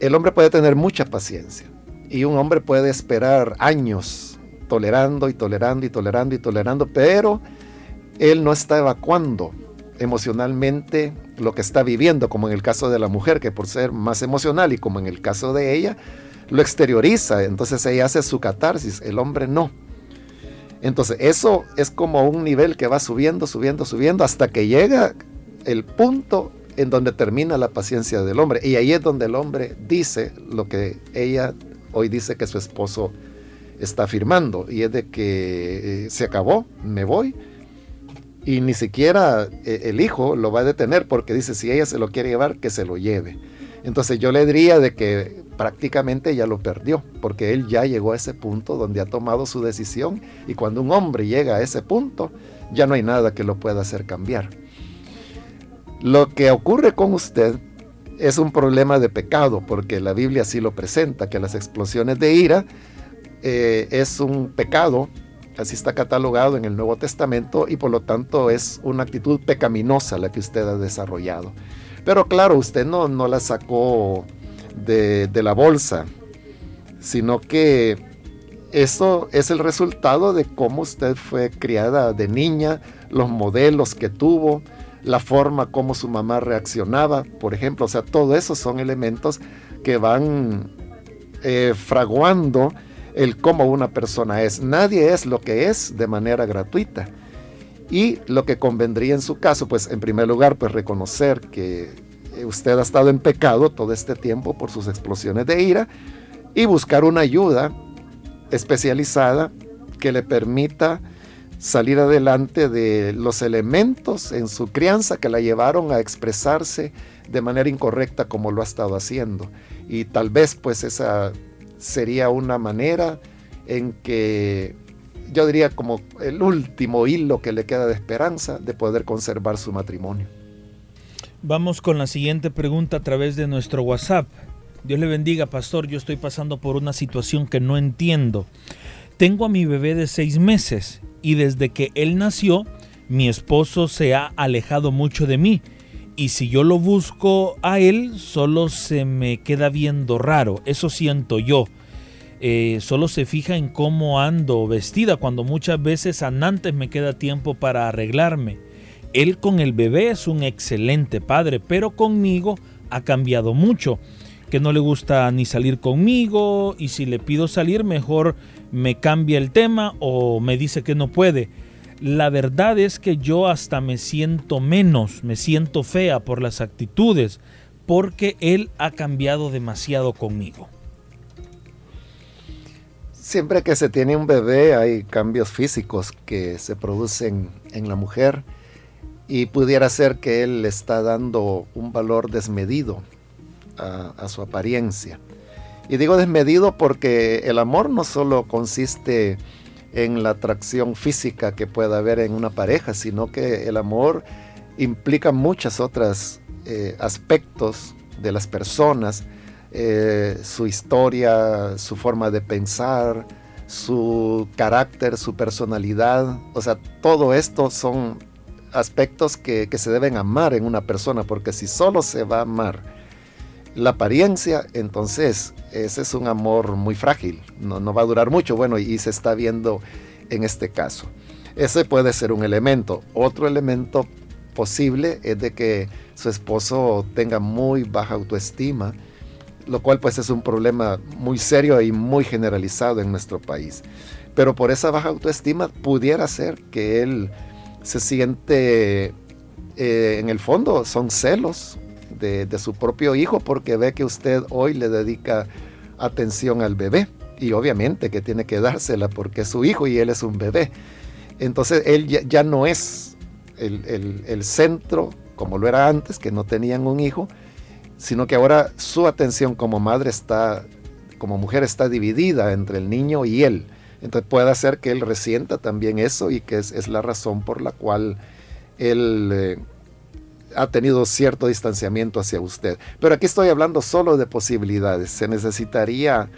El hombre puede tener mucha paciencia y un hombre puede esperar años tolerando y tolerando y tolerando y tolerando, pero él no está evacuando emocionalmente lo que está viviendo, como en el caso de la mujer, que por ser más emocional y como en el caso de ella, lo exterioriza, entonces ella hace su catarsis, el hombre no. Entonces eso es como un nivel que va subiendo, subiendo, subiendo, hasta que llega el punto en donde termina la paciencia del hombre. Y ahí es donde el hombre dice lo que ella hoy dice que su esposo está afirmando, y es de que eh, se acabó, me voy, y ni siquiera eh, el hijo lo va a detener porque dice si ella se lo quiere llevar que se lo lleve. Entonces yo le diría de que prácticamente ya lo perdió porque él ya llegó a ese punto donde ha tomado su decisión y cuando un hombre llega a ese punto ya no hay nada que lo pueda hacer cambiar. Lo que ocurre con usted es un problema de pecado porque la Biblia así lo presenta, que las explosiones de ira eh, es un pecado así está catalogado en el Nuevo Testamento y por lo tanto es una actitud pecaminosa la que usted ha desarrollado. Pero claro, usted no, no la sacó de, de la bolsa, sino que eso es el resultado de cómo usted fue criada de niña, los modelos que tuvo, la forma como su mamá reaccionaba, por ejemplo. O sea, todo eso son elementos que van eh, fraguando el cómo una persona es. Nadie es lo que es de manera gratuita. Y lo que convendría en su caso, pues en primer lugar, pues reconocer que usted ha estado en pecado todo este tiempo por sus explosiones de ira y buscar una ayuda especializada que le permita salir adelante de los elementos en su crianza que la llevaron a expresarse de manera incorrecta como lo ha estado haciendo. Y tal vez pues esa sería una manera en que yo diría como el último hilo que le queda de esperanza de poder conservar su matrimonio. Vamos con la siguiente pregunta a través de nuestro WhatsApp. Dios le bendiga, pastor. Yo estoy pasando por una situación que no entiendo. Tengo a mi bebé de seis meses y desde que él nació, mi esposo se ha alejado mucho de mí y si yo lo busco a él, solo se me queda viendo raro. Eso siento yo. Eh, solo se fija en cómo ando vestida, cuando muchas veces antes me queda tiempo para arreglarme. Él con el bebé es un excelente padre, pero conmigo ha cambiado mucho. Que no le gusta ni salir conmigo y si le pido salir mejor me cambia el tema o me dice que no puede la verdad es que yo hasta me siento menos, me siento fea por las actitudes, porque él ha cambiado demasiado conmigo. Siempre que se tiene un bebé hay cambios físicos que se producen en la mujer y pudiera ser que él le está dando un valor desmedido a, a su apariencia. Y digo desmedido porque el amor no solo consiste en la atracción física que pueda haber en una pareja, sino que el amor implica muchos otros eh, aspectos de las personas, eh, su historia, su forma de pensar, su carácter, su personalidad, o sea, todo esto son aspectos que, que, se deben amar en una persona, porque si solo se va a amar la apariencia, entonces ese es un amor muy frágil, no, va a durar mucho, bueno, y se está viendo en este caso. Ese puede ser un elemento. Otro elemento posible es de que su esposo tenga muy baja autoestima, lo cual pues es un problema muy serio y muy generalizado en nuestro país. Pero por esa baja autoestima pudiera ser que él se siente, eh, en el fondo, son celos de, su propio hijo porque ve que usted hoy le dedica atención al bebé y obviamente que tiene que dársela porque es su hijo y él es un bebé. Entonces él ya, no es el, centro como lo era antes, que no tenían un hijo, sino que ahora su atención como madre está, como mujer está dividida entre el niño y él. Entonces puede hacer que él resienta también eso y que es, la razón por la cual él eh, ha tenido cierto distanciamiento hacia usted. Pero aquí estoy hablando solo de posibilidades. Se necesitaría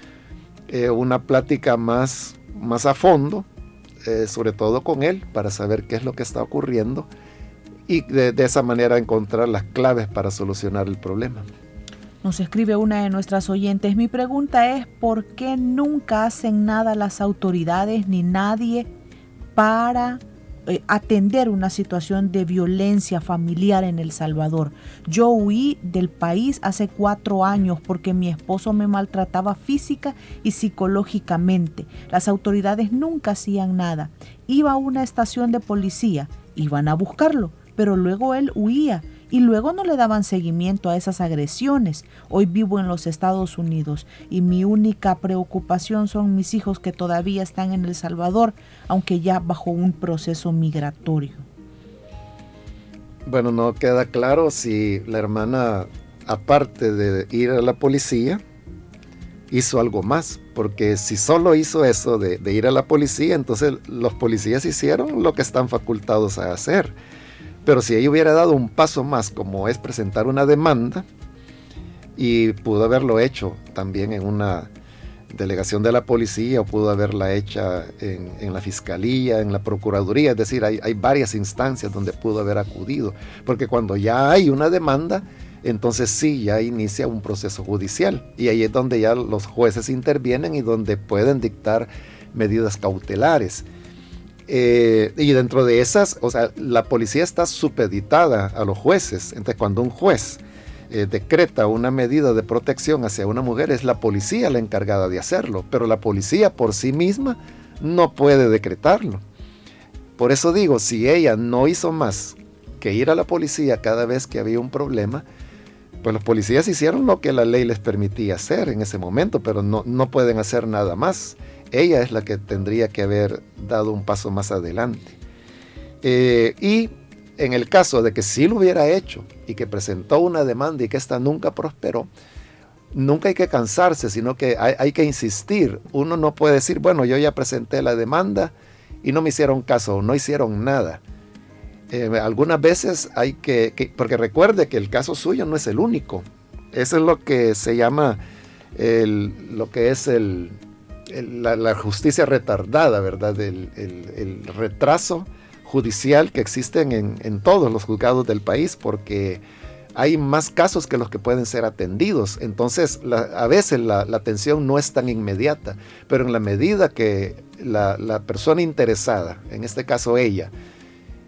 eh, una plática más, más a fondo eh, sobre todo con él, para saber qué es lo que está ocurriendo y de, de esa manera encontrar las claves para solucionar el problema. Nos escribe una de nuestras oyentes. Mi pregunta es, ¿por qué nunca hacen nada las autoridades ni nadie para eh, atender una situación de violencia familiar en El Salvador. Yo huí del país hace cuatro años porque mi esposo me maltrataba física y psicológicamente. Las autoridades nunca hacían nada. Iba a una estación de policía, iban a buscarlo, pero luego él huía y luego no le daban seguimiento a esas agresiones. Hoy vivo en los Estados Unidos y mi única preocupación son mis hijos que todavía están en El Salvador, aunque ya bajo un proceso migratorio. Bueno, no queda claro si la hermana, aparte de ir a la policía, hizo algo más, porque si solo hizo eso de, de ir a la policía, entonces los policías hicieron lo que están facultados a hacer pero si ella hubiera dado un paso más, como es presentar una demanda, y pudo haberlo hecho también en una delegación de la policía o pudo haberla hecha en, la fiscalía, en la procuraduría, es decir, hay, hay, varias instancias donde pudo haber acudido, porque cuando ya hay una demanda, entonces sí, ya inicia un proceso judicial y ahí es donde ya los jueces intervienen y donde pueden dictar medidas cautelares. Eh, y dentro de esas, o sea, la policía está supeditada a los jueces. Entonces, cuando un juez eh, decreta una medida de protección hacia una mujer, es la policía la encargada de hacerlo. Pero la policía por sí misma no puede decretarlo. Por eso digo, si ella no hizo más que ir a la policía cada vez que había un problema, pues los policías hicieron lo que la ley les permitía hacer en ese momento, pero no, no pueden hacer nada más ella es la que tendría que haber dado un paso más adelante. Eh, y en el caso de que sí lo hubiera hecho y que presentó una demanda y que ésta nunca prosperó, nunca hay que cansarse, sino que hay, que insistir. Uno no puede decir, bueno, yo ya presenté la demanda y no me hicieron caso, no hicieron nada. Eh, algunas veces hay que, porque recuerde que el caso suyo no es el único. Eso es lo que se llama lo que es el, la, justicia retardada, ¿verdad? El, retraso judicial que existen en, todos los juzgados del país, porque hay más casos que los que pueden ser atendidos. Entonces, a veces la, atención no es tan inmediata, pero en la medida que la, la persona interesada, en este caso ella,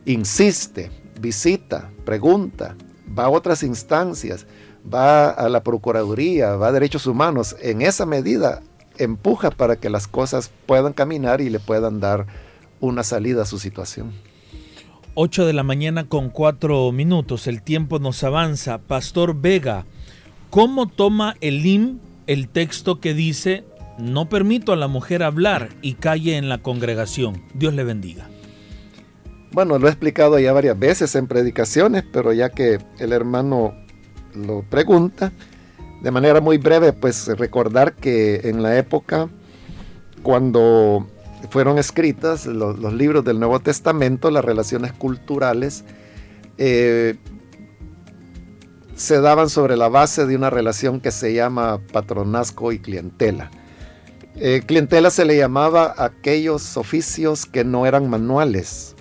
insiste, visita, pregunta, va a otras instancias, va a la Procuraduría, va a Derechos Humanos, en esa medida empuja para que las cosas puedan caminar y le puedan dar una salida a su situación. 8 de la mañana con 4 minutos, el tiempo nos avanza. Pastor Vega, ¿cómo toma el IM el texto que dice, no permito a la mujer hablar y calle en la congregación? Dios le bendiga. Bueno, lo he explicado ya varias veces en predicaciones, pero ya que el hermano lo pregunta, de manera muy breve, pues recordar que en la época cuando fueron escritas los, libros del Nuevo Testamento, las relaciones culturales eh, se daban sobre la base de una relación que se llama patronazgo y clientela. Eh, clientela se le llamaba aquellos oficios que no eran manuales,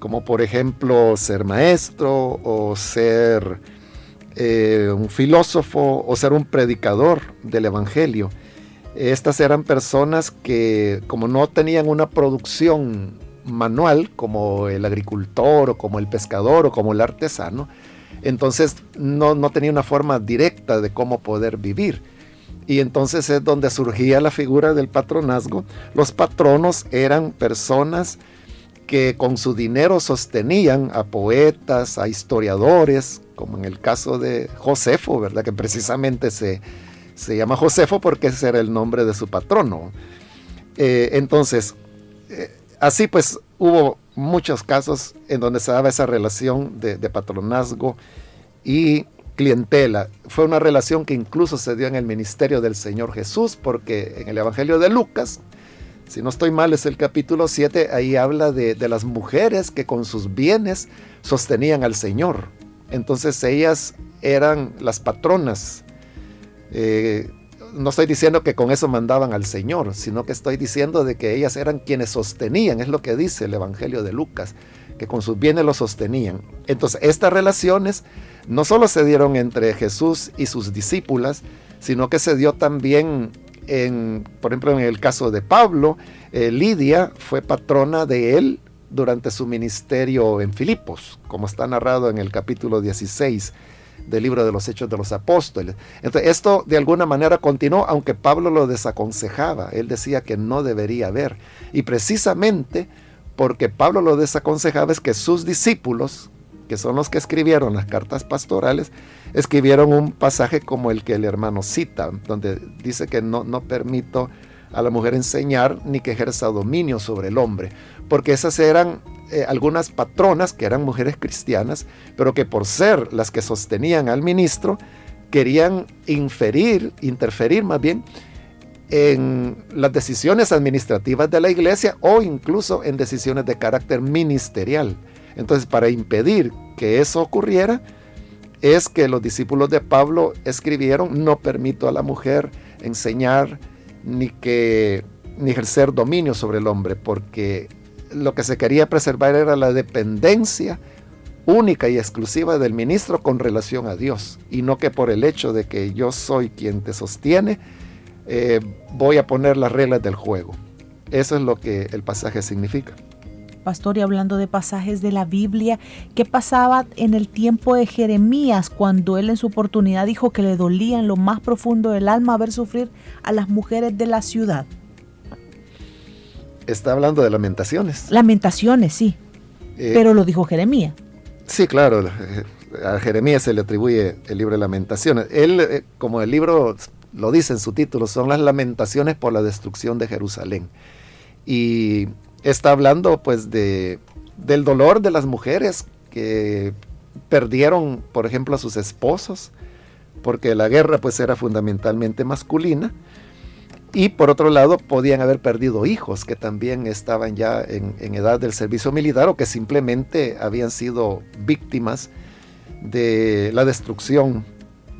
como por ejemplo ser maestro o ser eh, un filósofo o ser un predicador del Evangelio. Estas eran personas que como no tenían una producción manual como el agricultor o como el pescador o como el artesano, entonces no, no tenía una forma directa de cómo poder vivir. Y entonces es donde surgía la figura del patronazgo. Los patronos eran personas que con su dinero sostenían a poetas, a historiadores, como en el caso de Josefo, ¿verdad? Que precisamente se, llama Josefo porque ese era el nombre de su patrono. Eh, entonces, eh, así pues hubo muchos casos en donde se daba esa relación de patronazgo y clientela. Fue una relación que incluso se dio en el ministerio del Señor Jesús, porque en el Evangelio de Lucas, si no estoy mal, es el capítulo 7, ahí habla de, las mujeres que con sus bienes sostenían al Señor. Entonces ellas eran las patronas. Eh, no estoy diciendo que con eso mandaban al Señor, sino que estoy diciendo de que ellas eran quienes sostenían, es lo que dice el Evangelio de Lucas, que con sus bienes lo sostenían. Entonces estas relaciones no solo se dieron entre Jesús y sus discípulas, sino que se dio también por ejemplo, en el caso de Pablo, eh, Lidia fue patrona de él durante su ministerio en Filipos, como está narrado en el capítulo 16 del libro de los Hechos de los Apóstoles. Entonces, esto de alguna manera continuó, aunque Pablo lo desaconsejaba. Él decía que no debería haber. Y precisamente porque Pablo lo desaconsejaba es que sus discípulos, que son los que escribieron las cartas pastorales, escribieron un pasaje como el que el hermano cita, donde dice que no, no permito a la mujer enseñar ni que ejerza dominio sobre el hombre, porque esas eran eh, algunas patronas que eran mujeres cristianas, pero que por ser las que sostenían al ministro, querían inferir, interferir más bien, en las decisiones administrativas de la iglesia o incluso en decisiones de carácter ministerial. Entonces, para impedir que eso ocurriera, es que los discípulos de Pablo escribieron, no permito a la mujer enseñar ni que ni ejercer dominio sobre el hombre, porque lo que se quería preservar era la dependencia única y exclusiva del ministro con relación a Dios, y no que por el hecho de que yo soy quien te sostiene, eh, voy a poner las reglas del juego. Eso es lo que el pasaje significa pastor, y hablando de pasajes de la Biblia, ¿qué pasaba en el tiempo de Jeremías cuando él en su oportunidad dijo que le dolía en lo más profundo del alma ver sufrir a las mujeres de la ciudad? Está hablando de lamentaciones. Lamentaciones, sí. Eh, pero lo dijo Jeremías. Sí, claro. A Jeremías se le atribuye el libro de lamentaciones. Él, eh, como el libro lo dice en su título, son las lamentaciones por la destrucción de Jerusalén. Y está hablando pues de, del dolor de las mujeres que perdieron, por ejemplo, a sus esposos, porque la guerra pues era fundamentalmente masculina. Y por otro lado, podían haber perdido hijos que también estaban ya en, edad del servicio militar o que simplemente habían sido víctimas de la destrucción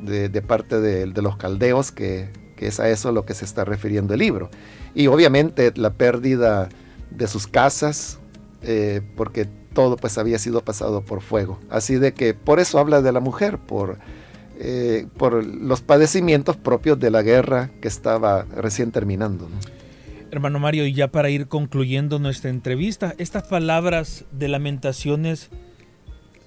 de, parte de, los caldeos, que, que, es a eso a lo que se está refiriendo el libro. Y obviamente la pérdida de sus casas, eh, porque todo pues había sido pasado por fuego. Así de que por eso habla de la mujer, por, eh, por los padecimientos propios de la guerra que estaba recién terminando. Hermano Mario, y ya para ir concluyendo nuestra entrevista, estas palabras de lamentaciones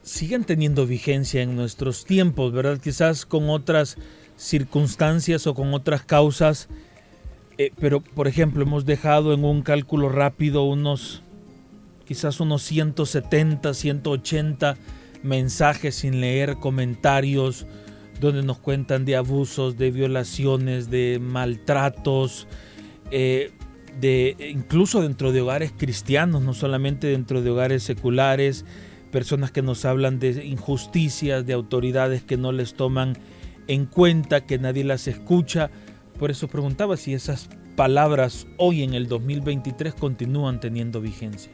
siguen teniendo vigencia en nuestros tiempos, ¿verdad? Quizás con otras circunstancias o con otras causas eh, pero, por ejemplo, hemos dejado en un cálculo rápido unos, quizás unos 170, 180 mensajes sin leer, comentarios, donde nos cuentan de abusos, de violaciones, de maltratos, eh, de, incluso dentro de hogares cristianos, no solamente dentro de hogares seculares, personas que nos hablan de injusticias, de autoridades que no les toman en cuenta, que nadie las escucha. Por eso preguntaba si esas palabras hoy en el 2023 continúan teniendo vigencia.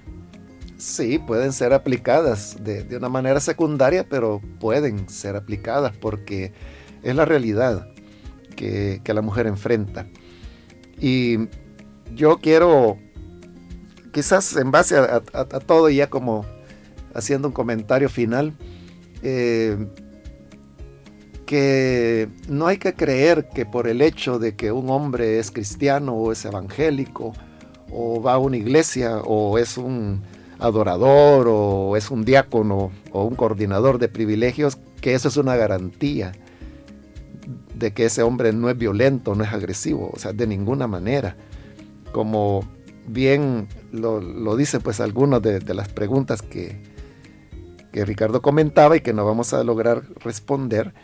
Sí, pueden ser aplicadas de, una manera secundaria, pero pueden ser aplicadas porque es la realidad que, la mujer enfrenta. Y yo quiero, quizás en base a, todo ya como haciendo un comentario final, eh, que no hay que creer que por el hecho de que un hombre es cristiano o es evangélico o va a una iglesia o es un adorador o es un diácono o un coordinador de privilegios, que eso es una garantía de que ese hombre no es violento, no es agresivo, o sea, de ninguna manera. Como bien lo, dice pues algunas de, las preguntas que, que Ricardo comentaba y que no vamos a lograr responder,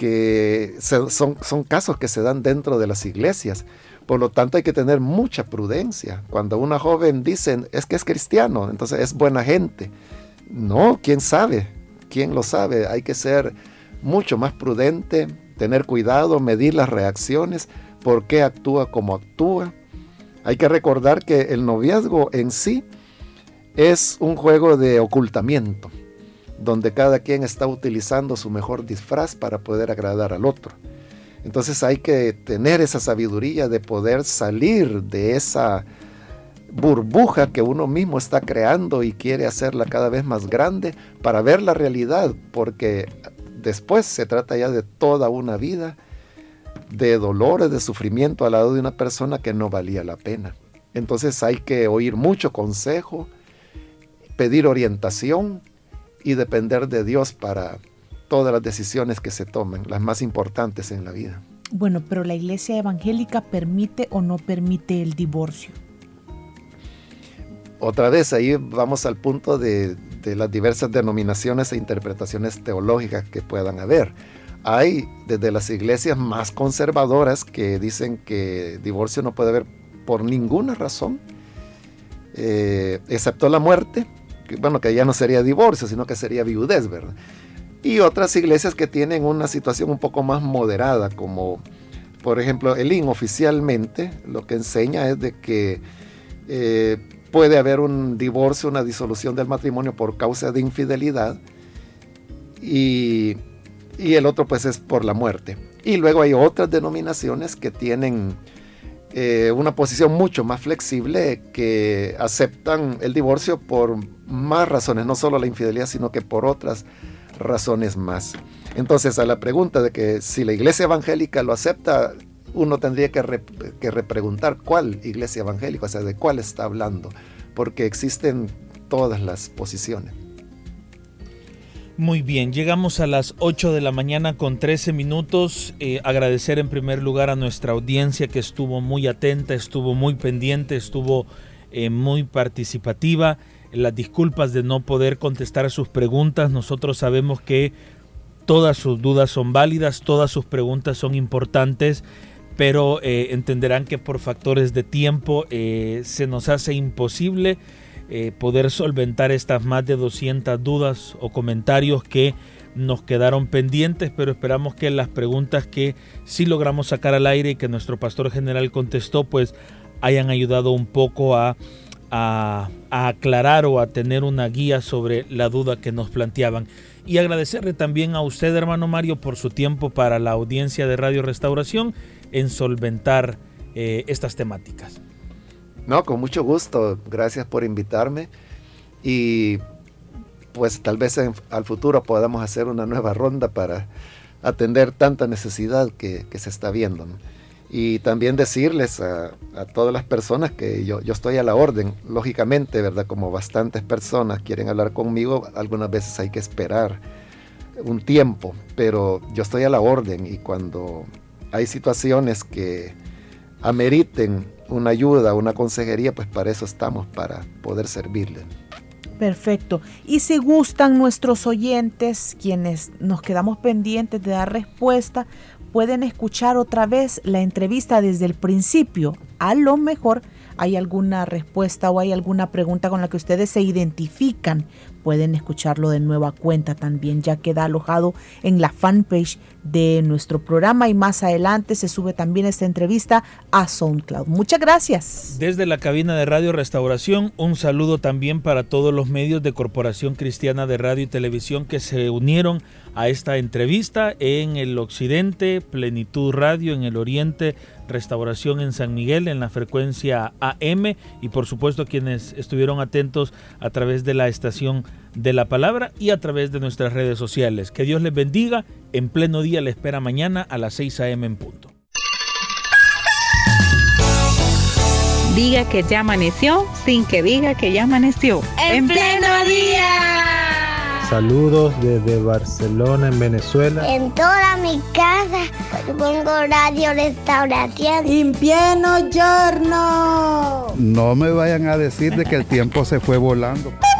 que son, son casos que se dan dentro de las iglesias. Por lo tanto, hay que tener mucha prudencia. Cuando una joven dice, es que es cristiano, entonces es buena gente. No, quién sabe, quién lo sabe. Hay que ser mucho más prudente, tener cuidado, medir las reacciones, por qué actúa como actúa. Hay que recordar que el noviazgo en sí es un juego de ocultamiento donde cada quien está utilizando su mejor disfraz para poder agradar al otro. Entonces hay que tener esa sabiduría de poder salir de esa burbuja que uno mismo está creando y quiere hacerla cada vez más grande para ver la realidad, porque después se trata ya de toda una vida de dolores, de sufrimiento al lado de una persona que no valía la pena. Entonces hay que oír mucho consejo, pedir orientación y depender de Dios para todas las decisiones que se tomen, las más importantes en la vida. Bueno, pero la iglesia evangélica permite o no permite el divorcio. Otra vez ahí vamos al punto de, las diversas denominaciones e interpretaciones teológicas que puedan haber. Hay desde las iglesias más conservadoras que dicen que divorcio no puede haber por ninguna razón, eh, excepto la muerte, bueno, que ya no sería divorcio, sino que sería viudez, ¿verdad? Y otras iglesias que tienen una situación un poco más moderada, como por ejemplo el IN oficialmente lo que enseña es de que eh, puede haber un divorcio, una disolución del matrimonio por causa de infidelidad y, y el otro pues es por la muerte. Y luego hay otras denominaciones que tienen eh, una posición mucho más flexible que aceptan el divorcio por más razones, no solo la infidelidad, sino que por otras razones más. Entonces, a la pregunta de que si la iglesia evangélica lo acepta, uno tendría que, que repreguntar cuál iglesia evangélica, o sea, de cuál está hablando, porque existen todas las posiciones. Muy bien, llegamos a las 8 de la mañana con 13 minutos. Eh, agradecer en primer lugar a nuestra audiencia que estuvo muy atenta, estuvo muy pendiente, estuvo eh, muy participativa. Las disculpas de no poder contestar sus preguntas. Nosotros sabemos que todas sus dudas son válidas, todas sus preguntas son importantes, pero eh, entenderán que por factores de tiempo se nos hace imposible eh, poder solventar estas más de 200 dudas o comentarios que nos quedaron pendientes, pero esperamos que las preguntas que sí logramos sacar al aire y que nuestro pastor general contestó, pues hayan ayudado un poco a, aclarar o a tener una guía sobre la duda que nos planteaban. Y agradecerle también a usted, hermano Mario, por su tiempo para la audiencia de Radio Restauración en solventar eh, estas temáticas. No, con mucho gusto. Gracias por invitarme. Y pues tal vez al futuro podamos hacer una nueva ronda para atender tanta necesidad que, se está viendo. Y también decirles a, todas las personas que yo, yo estoy a la orden, lógicamente, ¿verdad? Como bastantes personas quieren hablar conmigo, algunas veces hay que esperar un tiempo, pero yo estoy a la orden y cuando hay situaciones que ameriten una ayuda, una consejería, pues para eso estamos, para poder servirle. Perfecto. Y si gustan nuestros oyentes, quienes nos quedamos pendientes de dar respuesta, pueden escuchar otra vez la entrevista desde el principio. A lo mejor hay alguna respuesta o hay alguna pregunta con la que ustedes se identifican pueden escucharlo de nueva cuenta también, ya queda alojado en la fanpage de nuestro programa y más adelante se sube también esta entrevista a SoundCloud. Muchas gracias. Desde la cabina de Radio Restauración, un saludo también para todos los medios de Corporación Cristiana de Radio y Televisión que se unieron a esta entrevista en el occidente, Plenitud Radio, en el oriente, Restauración en San Miguel en la frecuencia AM y por supuesto quienes estuvieron atentos a través de la estación de la palabra y a través de nuestras redes sociales. Que Dios les bendiga. En pleno día le espera mañana a las 6 a.m. en punto. Diga que ya amaneció sin que diga que ya amaneció. En pleno día. Saludos desde Barcelona, en Venezuela. En toda mi casa pongo radio restauración. En pleno giorno. No me vayan a decir de que el tiempo se fue volando. (laughs)